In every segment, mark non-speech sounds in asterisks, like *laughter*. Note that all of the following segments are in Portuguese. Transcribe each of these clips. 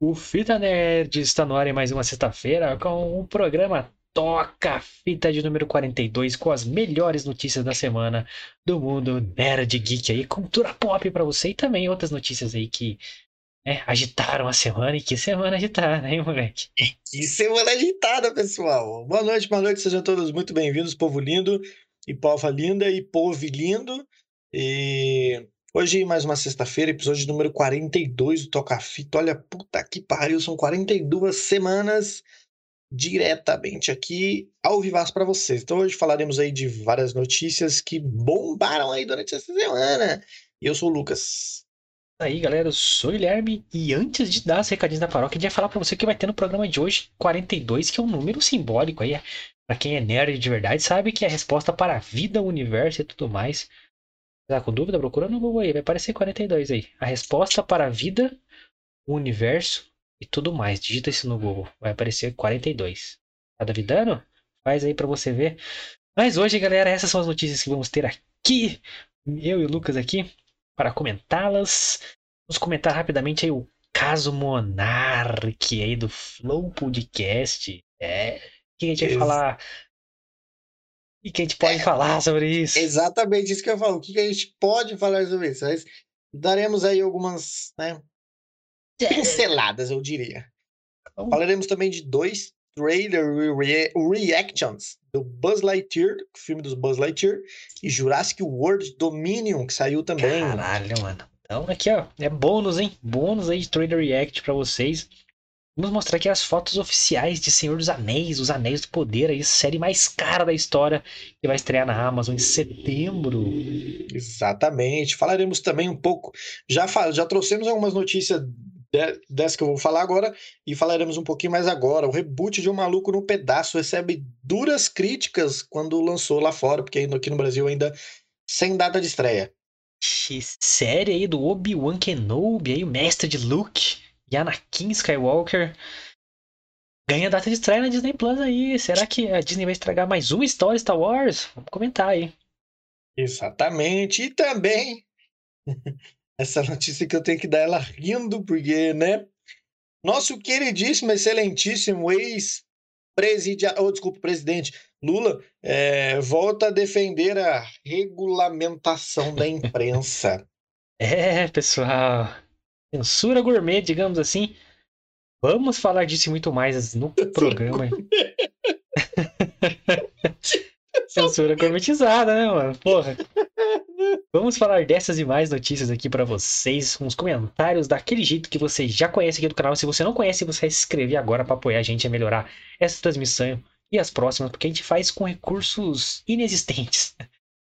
O Fita Nerd está no ar em mais uma sexta-feira com o programa Toca Fita de número 42 com as melhores notícias da semana do mundo nerd geek aí, cultura pop para você e também outras notícias aí que né, agitaram a semana e que semana agitada, hein, moleque? Que semana agitada, pessoal! Boa noite, boa noite, sejam todos muito bem-vindos, povo lindo e pova linda e povo lindo. E Hoje, mais uma sexta-feira, episódio número 42 do Toca Fita. Olha, puta que pariu, são 42 semanas diretamente aqui ao vivaço para vocês. Então hoje falaremos aí de várias notícias que bombaram aí durante essa semana. E eu sou o Lucas. Aí, galera, eu sou o Guilherme e antes de dar os recadinhos da paróquia, eu ia falar para você que vai ter no programa de hoje 42, que é um número simbólico aí. Para quem é nerd de verdade, sabe que é a resposta para a vida, o universo e tudo mais. Tá com dúvida? Procura no Google aí, vai aparecer 42 aí. A resposta para a vida, o universo e tudo mais. Digita isso no Google, vai aparecer 42. Tá duvidando? Faz aí para você ver. Mas hoje, galera, essas são as notícias que vamos ter aqui. Eu e o Lucas aqui para comentá-las. Vamos comentar rapidamente aí o caso Monark aí do Flow Podcast. É, o que a gente vai falar e que a gente pode é, falar sobre isso? Exatamente isso que eu falo. O que a gente pode falar sobre isso? Mas daremos aí algumas né, é. pinceladas, eu diria. Então... Falaremos também de dois trailer re reactions do Buzz Lightyear, o filme dos Buzz Lightyear, e Jurassic World Dominion, que saiu também. Caralho, mano. Então aqui, ó, é bônus, hein? Bônus aí de trailer react para vocês. Vamos mostrar aqui as fotos oficiais de Senhor dos Anéis, Os Anéis do Poder, a série mais cara da história, que vai estrear na Amazon em setembro. Exatamente. Falaremos também um pouco. Já, já trouxemos algumas notícias de, dessa que eu vou falar agora e falaremos um pouquinho mais agora. O reboot de Um Maluco no Pedaço recebe duras críticas quando lançou lá fora, porque aqui no Brasil ainda sem data de estreia. Série aí do Obi-Wan Kenobi, aí, o mestre de Luke e Anakin Skywalker ganha data de estreia na Disney Plus aí. Será que a Disney vai estragar mais uma história Star Wars? Vamos comentar aí. Exatamente. E também *laughs* essa notícia que eu tenho que dar ela rindo, porque, né? Nosso queridíssimo, excelentíssimo ex-presidente, oh, desculpa, presidente Lula é, volta a defender a regulamentação da imprensa. *laughs* é, pessoal. Censura gourmet, digamos assim. Vamos falar disso e muito mais no *laughs* programa. Censura gourmetizada, né, mano? Porra. Vamos falar dessas e mais notícias aqui para vocês, com os comentários daquele jeito que você já conhece aqui do canal. Se você não conhece, você vai se inscrever agora para apoiar a gente a melhorar essa transmissão e as próximas, porque a gente faz com recursos inexistentes.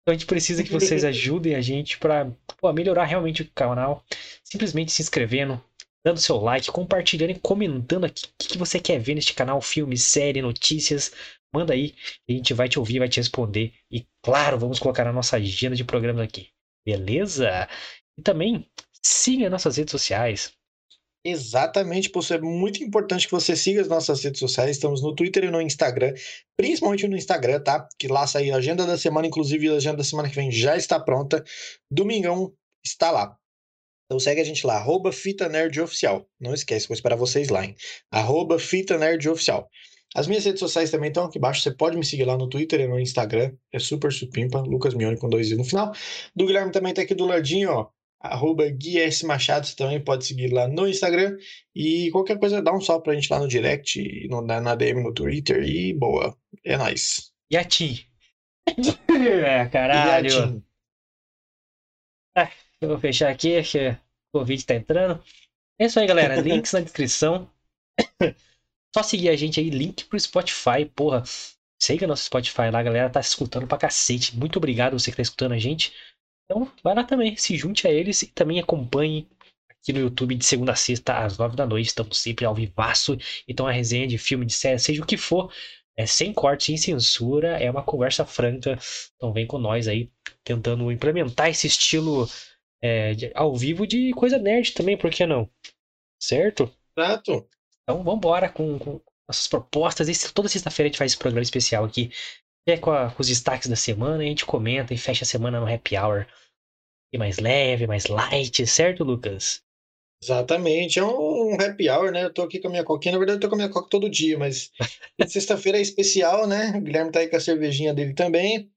Então a gente precisa que vocês ajudem a gente para melhorar realmente o canal. Simplesmente se inscrevendo, dando seu like, compartilhando e comentando aqui o que, que você quer ver neste canal, filme, série, notícias. Manda aí, a gente vai te ouvir, vai te responder. E claro, vamos colocar na nossa agenda de programas aqui. Beleza? E também siga nossas redes sociais. Exatamente, por é muito importante que você siga as nossas redes sociais. Estamos no Twitter e no Instagram, principalmente no Instagram, tá? Que lá sai a agenda da semana, inclusive a agenda da semana que vem já está pronta. Domingão está lá. Então segue a gente lá, arroba Fita Nerd Oficial. Não esquece, vou esperar vocês lá, hein? Arroba Fita Nerd Oficial. As minhas redes sociais também estão aqui embaixo. Você pode me seguir lá no Twitter e no Instagram. É super supimpa. Lucas Mione com dois i no final. Do Guilherme também tá aqui do ladinho, ó arroba Gui S. Machado, você também pode seguir lá no Instagram. E qualquer coisa, dá um salve pra gente lá no direct, no, na, na DM no Twitter. E boa, é nóis. E a Tim? é, caralho. E a Tim? Ah, eu vou fechar aqui, que o Covid tá entrando. É isso aí, galera. *laughs* Links na descrição. *coughs* Só seguir a gente aí, link pro Spotify, porra. Siga nosso Spotify lá, a galera tá escutando pra cacete. Muito obrigado você que tá escutando a gente. Então, vai lá também, se junte a eles e também acompanhe aqui no YouTube de segunda a sexta, às nove da noite. Estamos sempre ao vivaço. Então, a resenha de filme, de série, seja o que for, é sem corte, sem censura, é uma conversa franca. Então, vem com nós aí, tentando implementar esse estilo é, de, ao vivo de coisa nerd também, por que não? Certo? Certo. Então, vamos embora com, com nossas propostas. Esse, toda sexta-feira a gente faz esse programa especial aqui é com, a, com, os destaques da semana, a gente comenta e fecha a semana no happy hour. E mais leve, mais light, certo, Lucas? Exatamente, é um happy hour, né? Eu tô aqui com a minha coquinha, na verdade eu tô com a minha coca todo dia, mas *laughs* sexta-feira é especial, né? O Guilherme tá aí com a cervejinha dele também.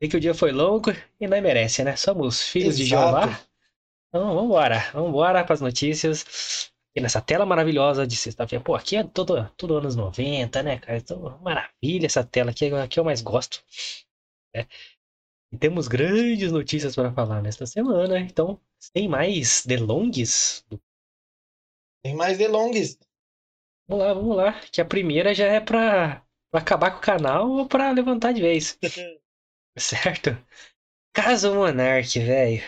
E que o dia foi longo e não merece, né? Somos filhos Exato. de Jeová. Então vambora, vambora pras notícias. E nessa tela maravilhosa de sexta-feira. Pô, aqui é todo, tudo anos 90, né, cara? Então, maravilha essa tela aqui, aqui eu mais gosto. né? E temos grandes notícias para falar nesta semana. Então, sem mais delongues, Tem mais delongues. vamos lá, vamos lá. Que a primeira já é pra acabar com o canal ou pra levantar de vez. *laughs* Certo? Caso Monark, velho.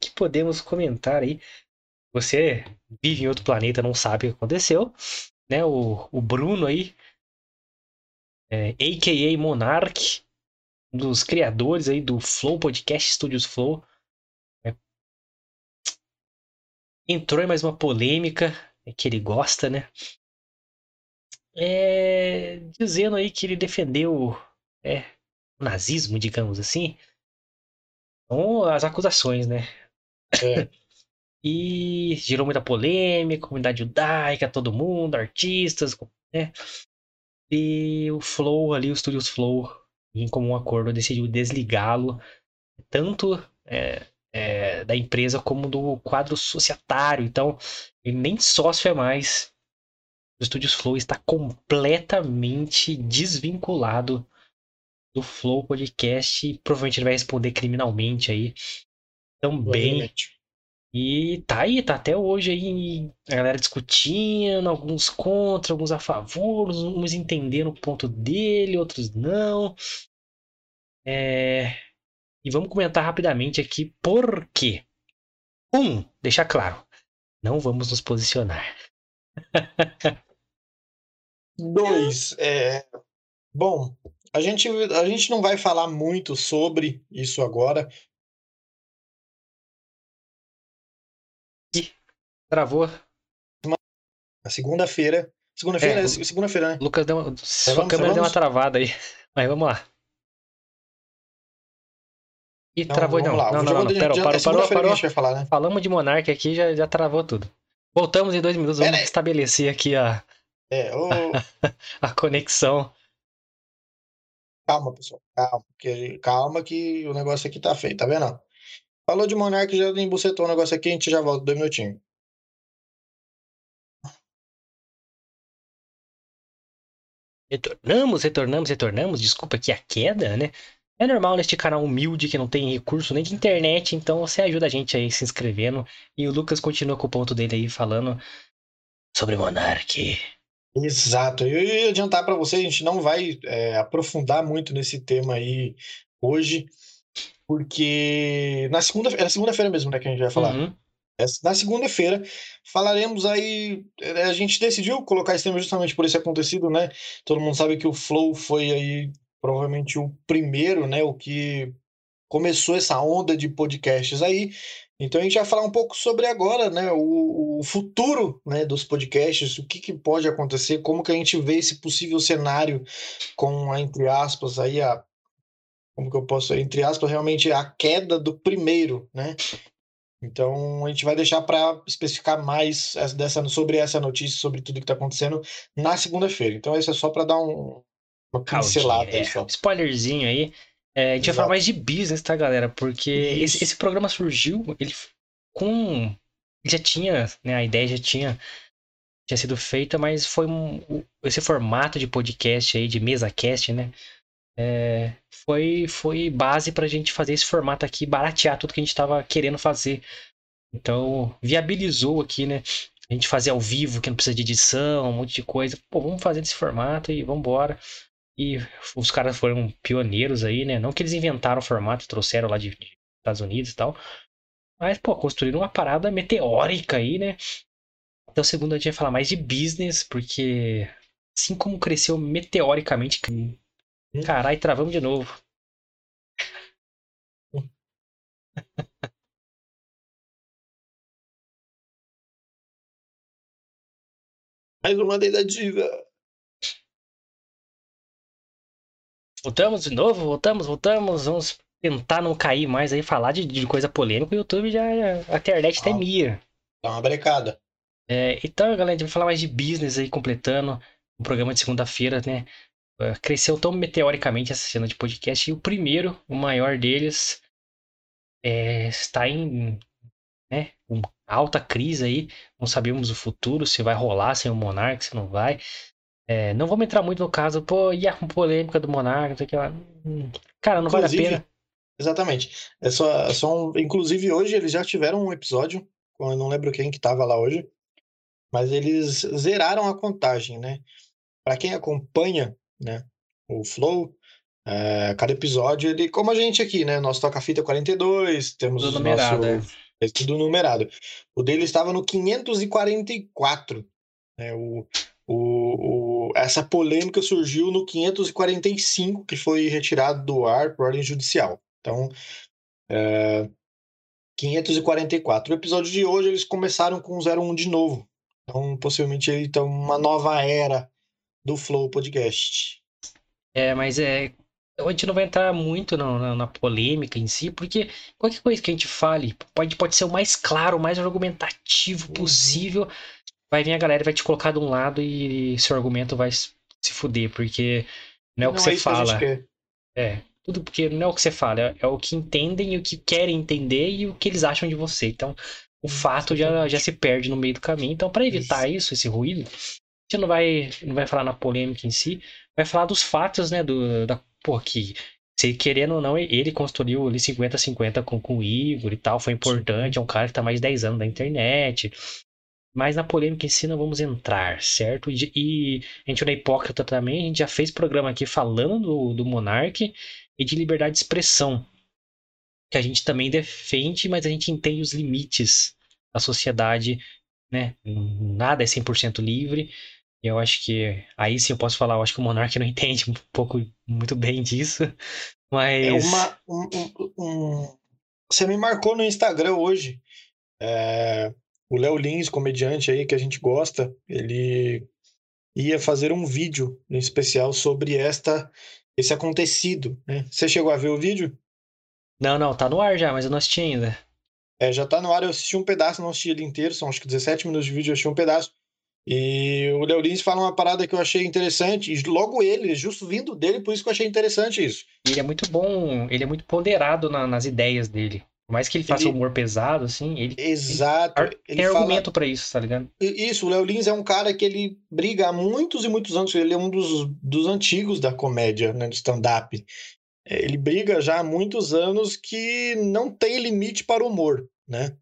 que podemos comentar aí? Você vive em outro planeta, não sabe o que aconteceu, né? O, o Bruno aí, é, a.k.a. Monark, um dos criadores aí do Flow Podcast Studios Flow, é, entrou em mais uma polêmica é, que ele gosta, né? É, dizendo aí que ele defendeu é, o nazismo, digamos assim. Então, as acusações, né? É. *laughs* E gerou muita polêmica, comunidade judaica, todo mundo, artistas, né? E o Flow ali, o Studios Flow, em comum acordo, decidiu desligá-lo, tanto é, é, da empresa como do quadro societário. Então, ele nem sócio é mais. O Studios Flow está completamente desvinculado do Flow Podcast provavelmente ele vai responder criminalmente aí também. Provavelmente. E tá aí, tá até hoje aí a galera discutindo, alguns contra, alguns a favor, uns entendendo o ponto dele, outros não. É... E vamos comentar rapidamente aqui por quê. Um, deixar claro, não vamos nos posicionar. *laughs* Dois, é... Bom, a gente, a gente não vai falar muito sobre isso agora. Travou. Segunda-feira. Segunda-feira, É, é, segunda-feira, né? Lucas deu uma... Sua vamos, câmera deu uma vamos? travada aí. *laughs* Mas vamos lá. Ih, Então, travou vamos não. lá. Não, O não, não, Parou, de- parou, é parou, parou. vai falar, né? Falamos de Monark aqui, já, já travou tudo. Voltamos em dois minutos, vamos Pera aí. estabelecer aqui a, É, *laughs* ô, a conexão. calma, pessoal. Calma, que, calma que o negócio aqui tá feio, tá vendo? Falou de Monark, já embucetou o negócio aqui, a gente já volta, dois minutinhos. Retornamos, retornamos, retornamos. Desculpa aqui a queda, né? É normal neste canal humilde que não tem recurso nem de internet, então você ajuda a gente aí se inscrevendo. E o Lucas continua com o ponto dele aí falando sobre Monark. Exato. Eu ia adiantar para você, a gente não vai é, aprofundar muito nesse tema aí hoje, porque na segunda, é na segunda-feira mesmo, né, que a gente vai falar. Uhum. Na segunda-feira falaremos aí. eh, A gente decidiu colocar esse tema justamente por esse acontecido, né? Todo mundo sabe que o Flow foi aí provavelmente o primeiro, né? O que começou essa onda de podcasts aí. Então a gente vai falar um pouco sobre agora, né? O, o futuro, né? Dos podcasts, o que, que pode acontecer, como que a gente vê esse possível cenário com entre aspas aí a como que eu posso entre aspas realmente a queda do primeiro, né? Então, a gente vai deixar para especificar mais essa- dessa, sobre essa notícia, sobre tudo que está acontecendo na segunda-feira. Então, isso é só para dar um, uma pincelada aí é, só. spoilerzinho aí. É, a gente vai falar Exato. mais de business, tá, galera? Porque esse, esse programa surgiu, ele com. ele Já tinha, né? A ideia já tinha, tinha sido feita, mas foi um, esse formato de podcast aí, de mesa cast, né? É, foi, foi base pra gente fazer esse formato aqui, baratear tudo que a gente tava querendo fazer. Então, viabilizou aqui, né? A gente fazer ao vivo, que não precisa de edição, um monte de coisa. Pô, vamos fazer desse formato e vamos embora. E os caras foram pioneiros aí, né? Não que eles inventaram o formato, trouxeram lá de, de Estados Unidos e tal. Mas, pô, construíram uma parada meteórica aí, né? Então, segundo, a gente vai falar mais de business, porque assim como cresceu meteoricamente. Caralho, travamos de novo. *laughs* Mais uma tentativa. Voltamos de novo, voltamos, voltamos. Vamos tentar não cair mais aí, falar de, de coisa polêmica. O YouTube já. A internet até Ah. mia. Dá uma brecada. É, então, galera, a gente vai falar mais de business aí, completando o programa de segunda-feira, né? É, cresceu tão meteoricamente essa cena de podcast. E o primeiro, o maior deles, é, está em né, alta crise aí. Não sabemos o futuro, se vai rolar sem o Monark, se não vai. É, não vamos entrar muito no caso, pô, e a polêmica do Monark, não sei o que lá. Hum, cara, não Inclusive, vale a pena. Exatamente. É só, é só um, inclusive, hoje eles já tiveram um episódio, eu não lembro quem que tava lá hoje, mas eles zeraram a contagem, né? Para quem acompanha, né, o Flow, é, cada episódio, ele, como a gente aqui, né? Nosso toca-fita 42, temos Tudo o numerado, nosso. É tudo numerado. O dele estava no 544. Né? O, o, o, essa polêmica surgiu no 545, que foi retirado do ar por ordem judicial. Então, é, 544. O episódio de hoje eles começaram com 01 de novo. Então, possivelmente, então, uma nova era do Flow Podcast. É, mas é. A gente não vai entrar muito na, na, na polêmica em si, porque qualquer coisa que a gente fale pode, pode ser o mais claro, o mais argumentativo Uhum. possível. Vai vir a galera e vai te colocar de um lado e seu argumento vai se fuder, porque não é o que você isso que a gente fala. quer. É, tudo porque não é o que você fala, é, é o que entendem e o que querem entender e o que eles acham de você. Então, o fato já, já se perde no meio do caminho. Então, para evitar isso, esse ruído, gente não vai, não vai falar na polêmica em si, vai falar dos fatos, né, do, da, pô, que se querendo ou não, ele construiu ali 50-50 com, com o Igor e tal, foi importante, é um cara que tá mais de 10 anos na internet. Mas na polêmica em si não vamos entrar, certo? E, e a gente não é hipócrita também, a gente já fez programa aqui falando do, do Monark e de liberdade de expressão. Que a gente também defende, mas a gente entende os limites da sociedade, né? Nada é 100% livre. E eu acho que aí sim eu posso falar, eu acho que o Monark não *laughs* entende um pouco muito bem disso. Mas É uma. Um, um- um- Você me marcou no Instagram hoje. É, O Léo Lins, comediante aí que a gente gosta, ele ia fazer um vídeo em especial sobre esta esse acontecido, né? Você chegou a ver o vídeo? não, não, tá no ar já, mas eu não assisti ainda. É, já tá no ar, eu assisti um pedaço, não assisti ele inteiro, são acho que 17 minutos de vídeo, eu assisti um pedaço. E o Léo Lins fala uma parada que eu achei interessante, e logo ele, justo vindo dele, por isso que eu achei interessante isso. E ele é muito bom, ele é muito ponderado na- nas ideias dele. Por mais que ele faça Ele- humor pesado, assim, ele Exato. ar- Ele tem fala, argumento pra isso, tá ligado? Isso, o Léo Lins é um cara que ele briga há muitos e muitos anos. Ele é um dos, dos antigos da comédia, né, do stand-up. Ele briga já há muitos anos que não tem limite para o humor, né?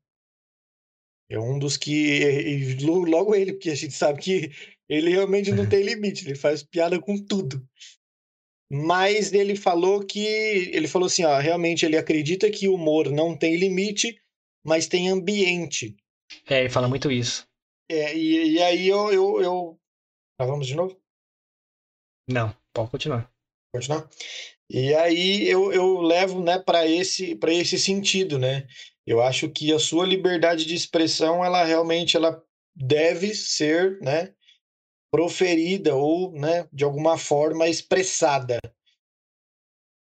É um dos que. lo- logo ele, porque a gente sabe que ele realmente não tem limite, ele faz piada com tudo. Mas ele falou que. Ele falou assim: ó, realmente ele acredita que o humor não tem limite, mas tem ambiente. É, ele fala muito isso. É, e, e aí eu, eu, eu... Ah, vamos de novo? Não, pode continuar. Continuar? E aí eu, eu levo, né, para esse, para esse sentido, né? Eu acho que a sua liberdade de expressão, ela realmente ela deve ser, né, proferida ou, né, de alguma forma expressada.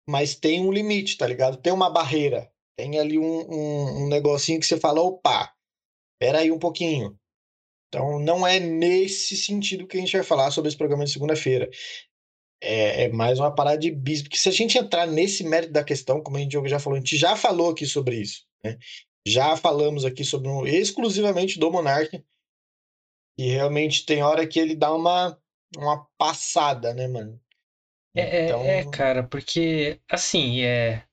Mas tem um limite, tá ligado? Tem uma barreira. Tem ali um, um, um negocinho que você fala, opa, espera aí um pouquinho. Então, não é nesse sentido que a gente vai falar sobre esse programa de segunda-feira. É, é mais uma parada de bis, porque se a gente entrar nesse mérito da questão, como a gente já falou, a gente já falou aqui sobre isso, né? Já falamos aqui sobre um, exclusivamente do Monark, e realmente tem hora que ele dá uma, uma passada, né, mano? É, é- Então, é, cara, porque, assim, é.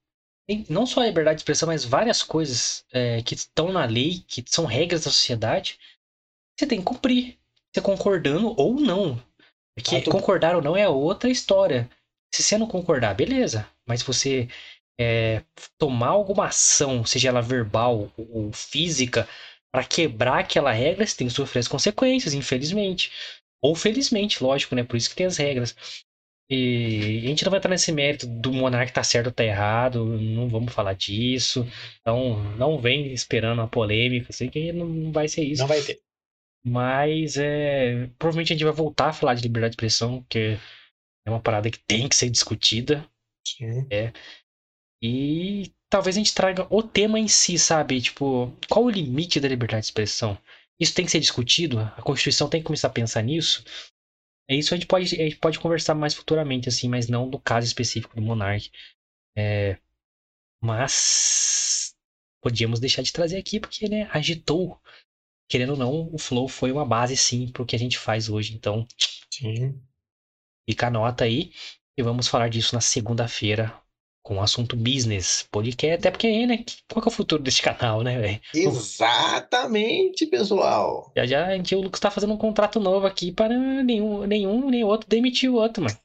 não só a liberdade de expressão, mas várias coisas é, que estão na lei, que são regras da sociedade, você tem que cumprir. Você concordando ou não. Porque Ah, tu- concordar ou não é outra história. Se você não concordar, beleza. Mas você é, tomar alguma ação, seja ela verbal ou física, para quebrar aquela regra, você tem que sofrer as consequências, infelizmente. Ou felizmente, lógico, né? Por isso que tem as regras. E a gente não vai entrar nesse mérito do monarca tá certo ou tá errado, não vamos falar disso. Então, não vem esperando a polêmica, sei que não vai ser isso. não vai ter. Mas é, provavelmente a gente vai voltar a falar de liberdade de expressão, porque é uma parada que tem que ser discutida. Sim. E talvez a gente traga o tema em si, sabe? Tipo, qual o limite da liberdade de expressão? Isso tem que ser discutido? A Constituição tem que começar a pensar nisso? É isso a gente pode, a gente pode conversar mais futuramente, assim, mas não no caso específico do Monark. É, mas podíamos deixar de trazer aqui porque, né, agitou. Querendo ou não, o Flow foi uma base, sim, pro que a gente faz hoje. Então, Sim. fica a nota aí. E vamos falar disso na segunda-feira com o assunto business. Podcast, até porque, né, qual que é o futuro desse canal, né, velho? Exatamente, pessoal. Já já a gente, o Lucas tá fazendo um contrato novo aqui para nenhum, nenhum nem outro demitir o outro, mano.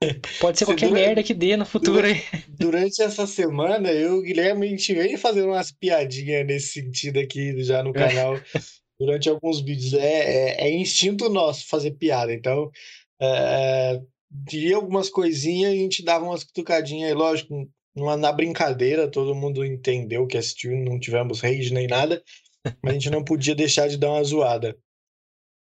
*laughs* Pode ser Se qualquer dura- merda que dê no futuro aí. Durante essa semana, eu e o Guilherme, a gente vem fazendo umas piadinhas nesse sentido aqui já no canal. *laughs* Durante alguns vídeos. É, é, é instinto nosso fazer piada. Então, é, diria algumas coisinhas e a gente dava umas cutucadinhas aí, lógico, numa, na brincadeira, todo mundo entendeu que assistiu, não tivemos rage nem nada, mas a gente não podia deixar de dar uma zoada.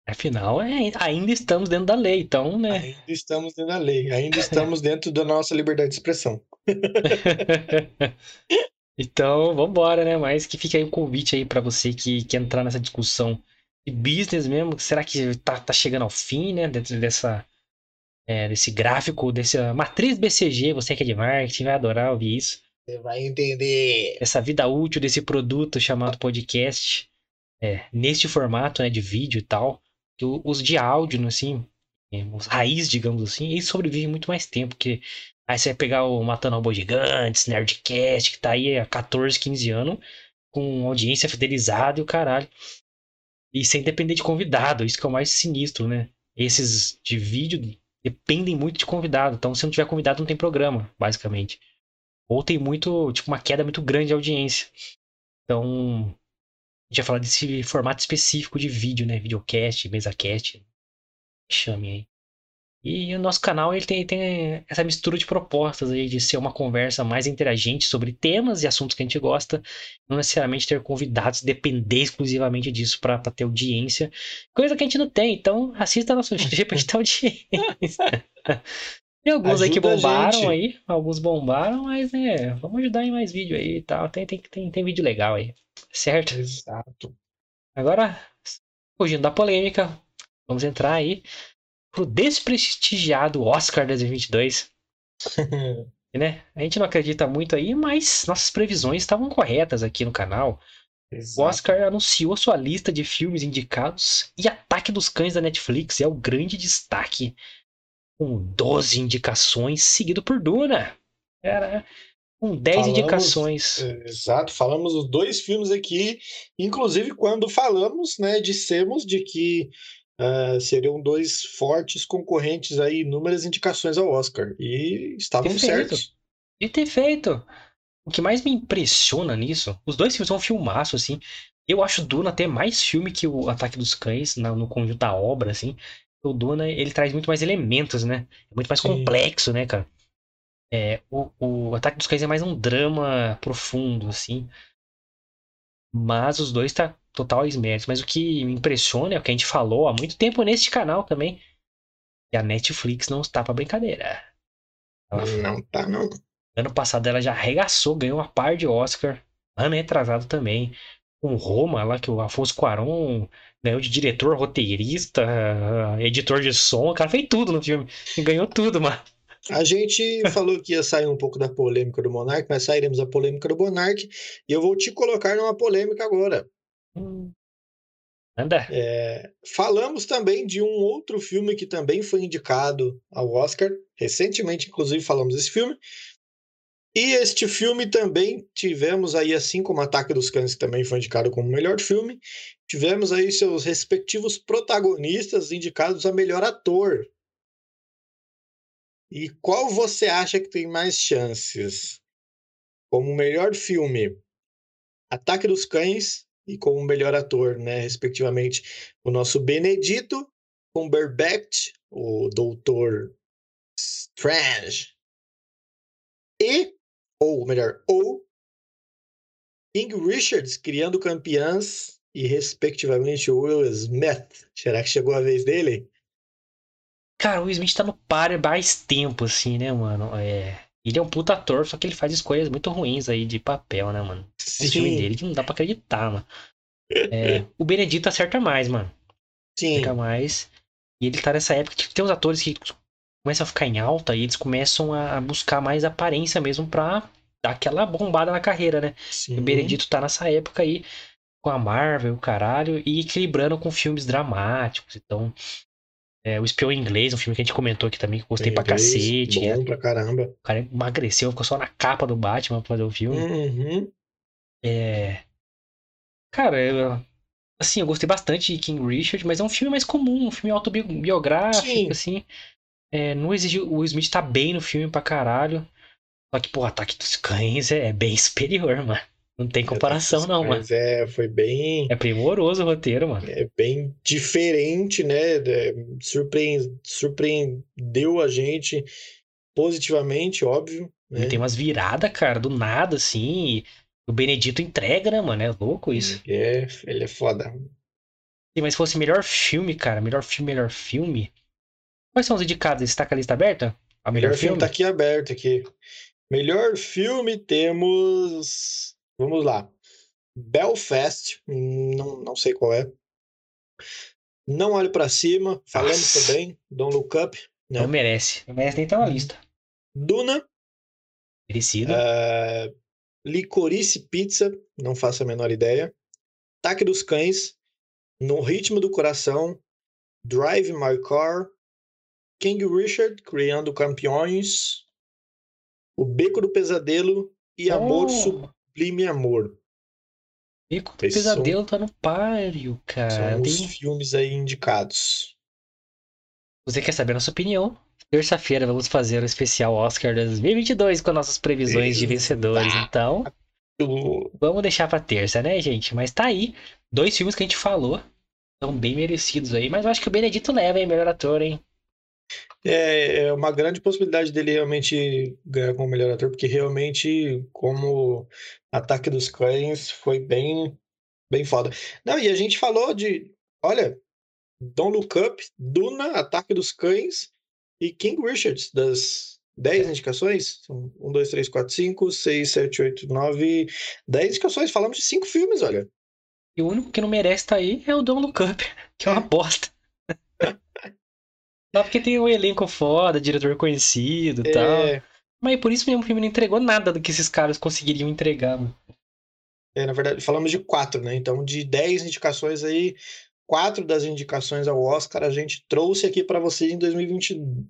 Afinal, é, ainda estamos dentro da lei, então, né? Ainda estamos dentro da lei, ainda estamos *laughs* dentro da nossa liberdade de expressão. *laughs* então, vambora, né? Mas que fica aí o convite aí pra você que quer entrar nessa discussão de business mesmo. Será que tá, tá chegando ao fim, né? Dentro dessa, é, desse gráfico, dessa matriz BCG, você que é de marketing vai adorar ouvir isso. Você vai entender. Essa vida útil desse produto chamado podcast, é, neste formato, né, de vídeo e tal. Que os de áudio, assim, é, os raiz, digamos assim, eles sobrevivem muito mais tempo, porque aí você vai pegar o Matando Robô Gigantes, Nerdcast, que tá aí há 14, 15 anos, com audiência fidelizada e o caralho. E sem depender de convidado, isso que é o mais sinistro, né? Esses de vídeo dependem muito de convidado, então se não tiver convidado não tem programa, basicamente. Ou tem muito, tipo, uma queda muito grande de audiência. Então, a gente vai falar desse formato específico de vídeo, né? Videocast, mesacast, chame aí. E o nosso canal ele tem, tem essa mistura de propostas aí de ser uma conversa mais interagente sobre temas e assuntos que a gente gosta, não necessariamente ter convidados, depender exclusivamente disso para ter audiência, coisa que a gente não tem. Então, assista nosso vídeo gente ter audiência. *laughs* Tem alguns aí que Ajuda bombaram aí, alguns bombaram, mas né, vamos ajudar em mais vídeo aí e tal. Tem, tem, tem, tem vídeo legal aí, certo? Exato. Agora, fugindo da polêmica, vamos entrar aí pro desprestigiado Oscar 2022. *laughs* E, né? A gente não acredita muito aí, mas nossas previsões estavam corretas aqui no canal. O Exato. Oscar anunciou sua lista de filmes indicados e Ataque dos Cães da Netflix é o grande destaque, com 12 indicações, seguido por Duna. Era com 10 Falamos- indicações. Exato, falamos os dois filmes aqui, inclusive quando falamos, né, dissemos de que ah, seriam dois fortes concorrentes aí, inúmeras indicações ao Oscar, e Perfeito. certos. E ter feito. O que mais me impressiona nisso, os dois filmes são um filmaço, assim. Eu acho Duna até mais filme que o Ataque dos Cães na- no conjunto da obra, assim. O Duna, ele traz muito mais elementos, né? É muito mais Sim. complexo, né, cara? É, o, o Ataque dos Cães é mais um drama profundo, assim. Mas os dois tá total esméritos. Mas o que me impressiona é o que a gente falou há muito tempo neste canal também. Que a Netflix não está pra brincadeira. Ela Não tá, não. Ano passado ela já arregaçou, ganhou uma par de Oscar. Ano retrasado também. Com Roma, lá que o Afonso Cuarón ganhou de diretor, roteirista, editor de som. O cara fez tudo no filme. E ganhou tudo, mano. A gente *laughs* falou que ia sair um pouco da polêmica do Monark, mas sairemos da polêmica do Monark, e eu vou te colocar numa polêmica agora. Anda. É, falamos também de um outro filme que também foi indicado ao Oscar. Recentemente, inclusive, falamos desse filme. E este filme também tivemos aí, assim como Ataque dos Cães, que também foi indicado como melhor filme, tivemos aí seus respectivos protagonistas indicados a melhor ator. E qual você acha que tem mais chances? Como melhor filme, Ataque dos Cães e como melhor ator, né, respectivamente, o nosso Benedito Cumberbatch, o Doutor Strange, e, ou melhor, ou King Richards, criando campeãs, e respectivamente o Will Smith. Será que chegou a vez dele? Cara, o Will Smith tá no par mais tempo, assim, né, mano? É. Ele é um puta ator, só que ele faz escolhas muito ruins aí de papel, né, mano? O filme Sim, dele que não dá pra acreditar, mano. É, o Benedito acerta mais, mano. sim. Acerta mais. E ele tá nessa época que tem uns atores que começam a ficar em alta e eles começam a buscar mais aparência mesmo pra dar aquela bombada na carreira, né? sim. O Benedito tá nessa época aí com a Marvel, o caralho, e equilibrando com filmes dramáticos. Então, é, o Espião Inglês, um filme que a gente comentou aqui também, que eu gostei pra Inglês, cacete. é. Bom pra caramba. O cara emagreceu, ficou só na capa do Batman pra fazer o filme. Uhum. É. Cara, eu- assim, eu gostei bastante de King Richard, mas é um filme mais comum, um filme autobiográfico, Sim. assim. É, não exigiu. O Will Smith tá bem no filme pra caralho. Só que, pô, Ataque dos Cães é, é bem *laughs* superior, mano. Não tem comparação, não, mano. Mas é, foi bem, É primoroso o roteiro, mano. é bem diferente, né? É, surpre- surpreendeu a gente positivamente, óbvio. Né? Tem umas viradas, cara, do nada, assim. o Benedito entrega, né, mano? É louco isso. É, ele é foda. Sim, Mas se fosse melhor filme, cara, melhor filme, melhor filme. Quais são os indicados? Está com a lista aberta? A melhor, Melhor filme filme? tá aqui aberto aqui. Melhor filme temos. Vamos lá. Belfast, não, não sei qual é. Não Olhe Pra Cima, falamos Nossa. também. Don't Look Up. Não Não. merece. Não merece nem estar na lista. Duna, Merecido. é, Licorice Pizza, não faço a menor ideia. Ataque dos Cães, No Ritmo do Coração, Drive My Car, King Richard, Criando Campeões, O Beco do Pesadelo e Amor Oh, Sublime Amor. Beco do Esses são- Pesadelo tá no páreo, cara. São os Tem- filmes aí indicados. Você quer saber a nossa opinião? Terça-feira vamos fazer o especial Oscar 2022 com nossas previsões de vencedores. Então, vamos deixar pra terça, né, gente? Mas tá aí. Dois filmes que a gente falou. São bem merecidos aí. Mas eu acho que o Benedito leva, hein? Melhor ator, hein? É, é uma grande possibilidade dele realmente ganhar como melhor ator, porque realmente, como Ataque dos Cães, foi bem, bem foda. Não, e a gente falou de, olha, Don't Look Up, Duna, Ataque dos Cães e King Richards, das 10 indicações. São 1, 2, 3, 4, 5, 6, 7, 8, 9, 10 indicações. Falamos de 5 filmes, olha. E o único que não merece estar aí é o Don Look Up, *laughs* que é uma bosta. Só porque tem um elenco foda, diretor conhecido e tal. É, Mas por isso mesmo o filme não entregou nada do que esses caras conseguiriam entregar, mano. É, na verdade, falamos de quatro, né? Então, de dez indicações aí, quatro das indicações ao Oscar a gente trouxe aqui para vocês em 2021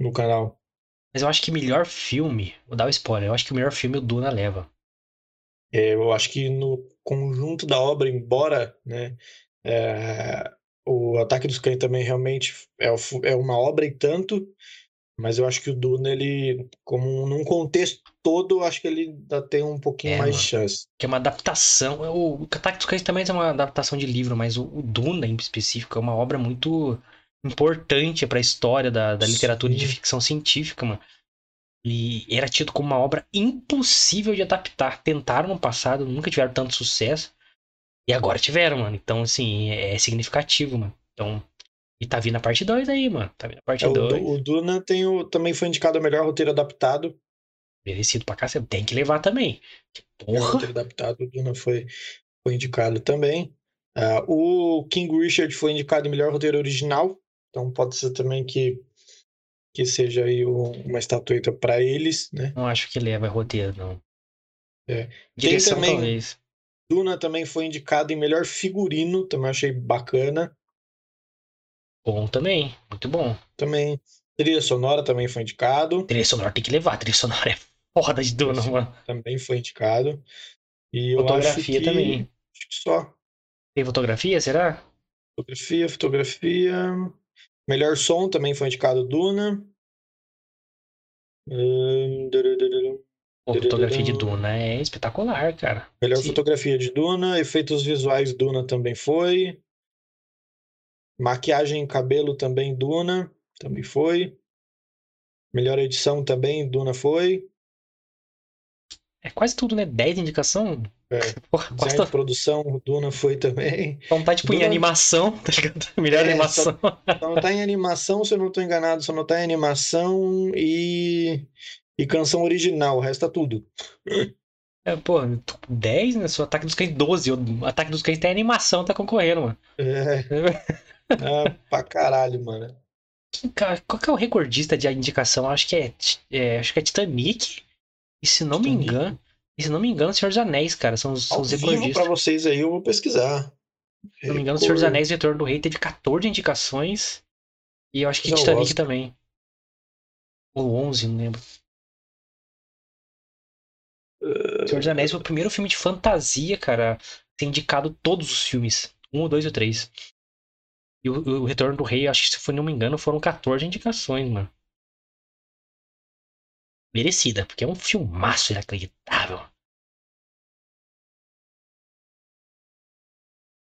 no canal. Mas eu acho que melhor filme, vou dar o spoiler, eu acho que o melhor filme o Duna leva. É, eu acho que no conjunto da obra, embora, né, é, o Ataque dos Cães também realmente é, é uma obra e tanto, mas eu acho que o Duna, ele, como num contexto todo, acho que ele ainda tem um pouquinho É, mais mano. de chance. Que é uma adaptação. O o Ataque dos Cães também é uma adaptação de livro, mas o, o Duna, em específico, é uma obra muito importante pra história da, da literatura e de ficção científica, mano. E era tido como uma obra impossível de adaptar. Tentaram no passado, nunca tiveram tanto sucesso. E agora tiveram, mano. Então, assim, é significativo, mano. Então. E tá vindo a parte 2 aí, mano. Tá vindo a parte É, o, 2. O Duna tem o, também foi indicado a melhor roteiro adaptado. Merecido pra cacete. Tem que levar também. O Porra. roteiro adaptado, o Duna foi, foi indicado também. Ah, o King Richard foi indicado melhor roteiro original, então pode ser também que, que seja aí o- uma estatueta para eles, né? Não acho que leva roteiro, não. É. Direção, também- talvez. Duna também foi indicado em melhor figurino, também achei bacana. Bom também. Muito bom. Também trilha sonora também foi indicado, Trilha sonora tem que levar. Trilha sonora é foda de Duna, mano. também foi indicado. E Fotografia que, também. acho que só Tem fotografia, será? Fotografia, fotografia. Melhor som também foi indicado Duna. Hum. Pô, fotografia de Duna é espetacular, cara. Melhor Sim. fotografia de Duna. Efeitos visuais Duna também foi. Maquiagem e cabelo também Duna. Também foi. Melhor edição também Duna foi. É quase tudo, né? 10 indicação? É. *laughs* Porra, Design gosta. de produção Duna foi também. Então tá tipo em Duna- animação, tá ligado? *laughs* Melhor É, animação. Só não tá em animação, se eu não tô enganado, só não tá em animação e E canção original, o resto é tudo. É, pô, 10, né? Só Ataque dos Cães 12. O Ataque dos Cães tem animação, tá concorrendo, mano. É. *laughs* ah, pra caralho, mano. Qual que é o recordista de indicação? Acho que é, é acho que é Titanic. E se não Titanic. me engano, e se não me engano, Senhor dos Anéis, cara, são os, são os recordistas. pra vocês aí, eu vou pesquisar. Se não me engano, Senhor dos Anéis Retorno do Rei teve 14 indicações. E eu acho que Titanic também. Ou 11, não lembro. Uh... Senhor dos Anéis foi o primeiro filme de fantasia, cara, ter indicado todos os filmes. Um, dois e três. E o, o Retorno do Rei, acho que se não me engano, foram 14 indicações, mano. Merecida, porque é um filmaço inacreditável.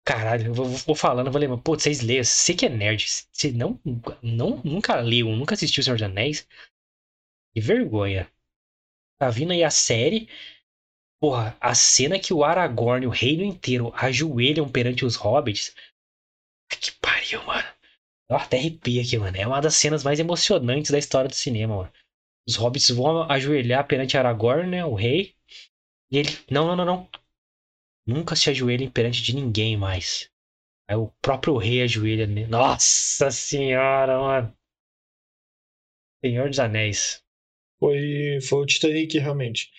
Caralho, eu vou, vou falando, vou lembrar. Pô, vocês leem, você que é nerd, você não, não, nunca leu, nunca assistiu O Senhor dos Anéis? Que vergonha. Tá vindo aí a série. Porra, a cena que o Aragorn e o reino inteiro ajoelham perante os hobbits. Que pariu, mano. Eu até arrepia aqui, mano. É uma das cenas mais emocionantes da história do cinema, mano. Os hobbits vão ajoelhar perante Aragorn, né? O rei. E ele. Não, não, não, não. Nunca se ajoelhem perante de ninguém mais. Aí o próprio rei ajoelha nele. Nossa senhora, mano. Senhor dos Anéis. Foi, foi o Titanic, realmente.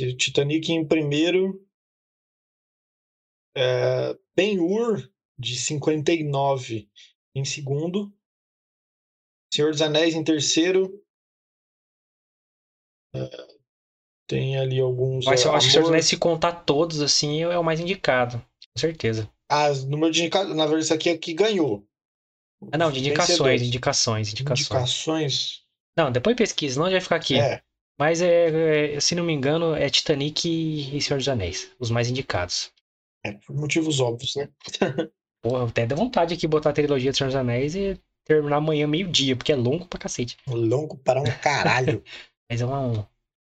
O Titanic em primeiro. É, Ben-Hur, de 59 em segundo. Senhor dos Anéis em terceiro. É, tem ali alguns. Mas eu acho amor... que se contar todos, assim, é o mais indicado. Com certeza. Ah, número de indicados. Na verdade, isso aqui é que ganhou. Ah, não, de indicações, indicações, indicações. Indicações. Não, depois pesquisa, já vai ficar aqui. É. Mas, é, é, se não me engano, é Titanic e Senhor dos Anéis, os mais indicados. É, por motivos óbvios, né? *laughs* Porra, até dá vontade aqui botar a trilogia de Senhor dos Anéis e terminar amanhã meio-dia, porque é longo pra cacete. Longo para um caralho. *laughs* Mas é uma,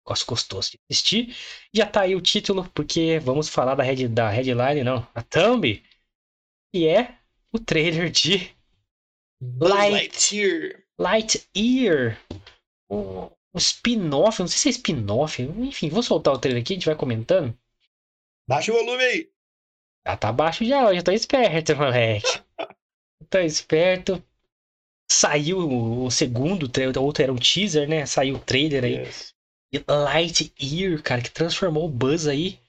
gosto gostoso de assistir. Já tá aí o título, porque vamos falar da, head, da headline, não, a thumb, que é o trailer de Lightyear. Lightyear. O, o spin-off, não sei se é spin-off, enfim, vou soltar o trailer aqui, a gente vai comentando. Baixa o volume aí. Já tá baixo já, já tô esperto, *laughs* moleque. tô esperto. Saiu o segundo, o outro era um teaser, né? Saiu o trailer aí. Yes. Lightyear, cara, que transformou o Buzz aí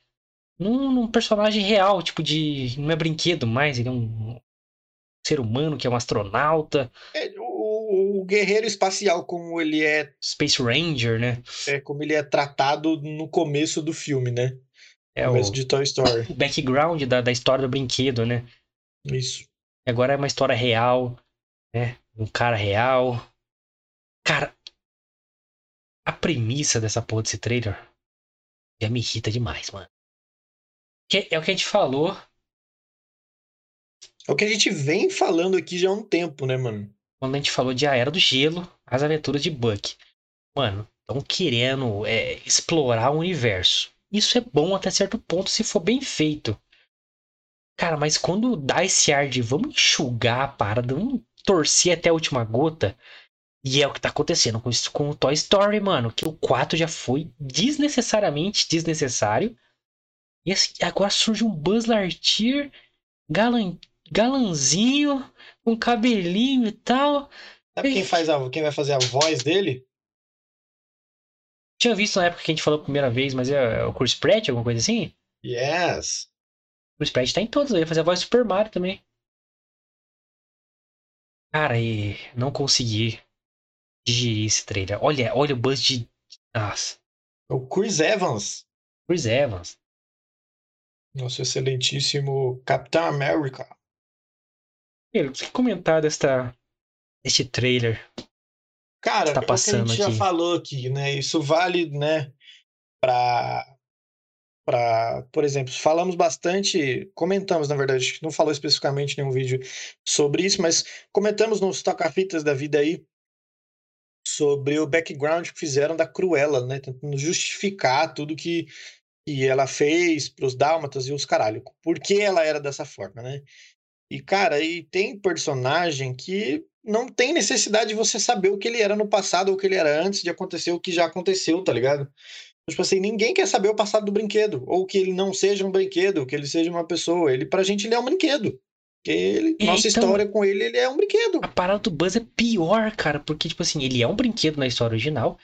num, num, personagem real, tipo de. Não é brinquedo mais, ele é um ser humano que é um astronauta. É, o, guerreiro espacial, como ele é. Space Ranger, né? É, como ele é tratado no começo do filme, né? É no começo o, de Toy Story. O *laughs* background da, da história do brinquedo, né? Isso. E agora é uma história real, né? Um cara real. Cara, a premissa dessa porra desse trailer já me irrita demais, mano. Que é o que a gente falou. É o que a gente vem falando aqui já há um tempo, né, mano? Quando a gente falou de A Era do Gelo, as aventuras de Buck. Mano, estão querendo é, explorar o universo. Isso é bom até certo ponto se for bem feito. Cara, mas quando dá esse ar de vamos enxugar a parada, vamos torcer até a última gota, e é o que tá acontecendo com, com o Toy Story, mano. Que o 4 já foi desnecessariamente desnecessário. E assim, agora surge um Buzz Lightyear galan, galanzinho, com cabelinho e tal. Sabe quem, faz a, quem vai fazer a voz dele? Tinha visto na época que a gente falou a primeira vez, mas é, é o Chris Pratt, alguma coisa assim? Yes. O Chris Pratt tá em todos, ele vai fazer a voz do Super Mario também. Cara, e não consegui digerir esse trailer. Olha, olha o buzz de. Nossa. O Chris Evans. Chris Evans. Nosso excelentíssimo Capitão América. O que comentar desta, deste trailer? Cara, tá passando é o que a gente aqui. já falou aqui, né? Isso vale, né, para para, por exemplo, falamos bastante, comentamos, na verdade, não falou especificamente nenhum vídeo sobre isso, mas comentamos nos toca-fitas da vida aí sobre o background que fizeram da Cruella, né? Tentando justificar tudo que, que ela fez para os dálmatas e os caralho. Por que ela era dessa forma, né? E, cara, e tem personagem que não tem necessidade de você saber o que ele era no passado ou o que ele era antes de acontecer o que já aconteceu, tá ligado? Tipo assim, ninguém quer saber o passado do brinquedo, ou que ele não seja um brinquedo, que ele seja uma pessoa. Ele, pra gente, ele é um brinquedo. Porque ele, É, nossa então- história com ele, ele é um brinquedo. A parada do Buzz é pior, cara, porque, tipo assim, ele é um brinquedo na história original.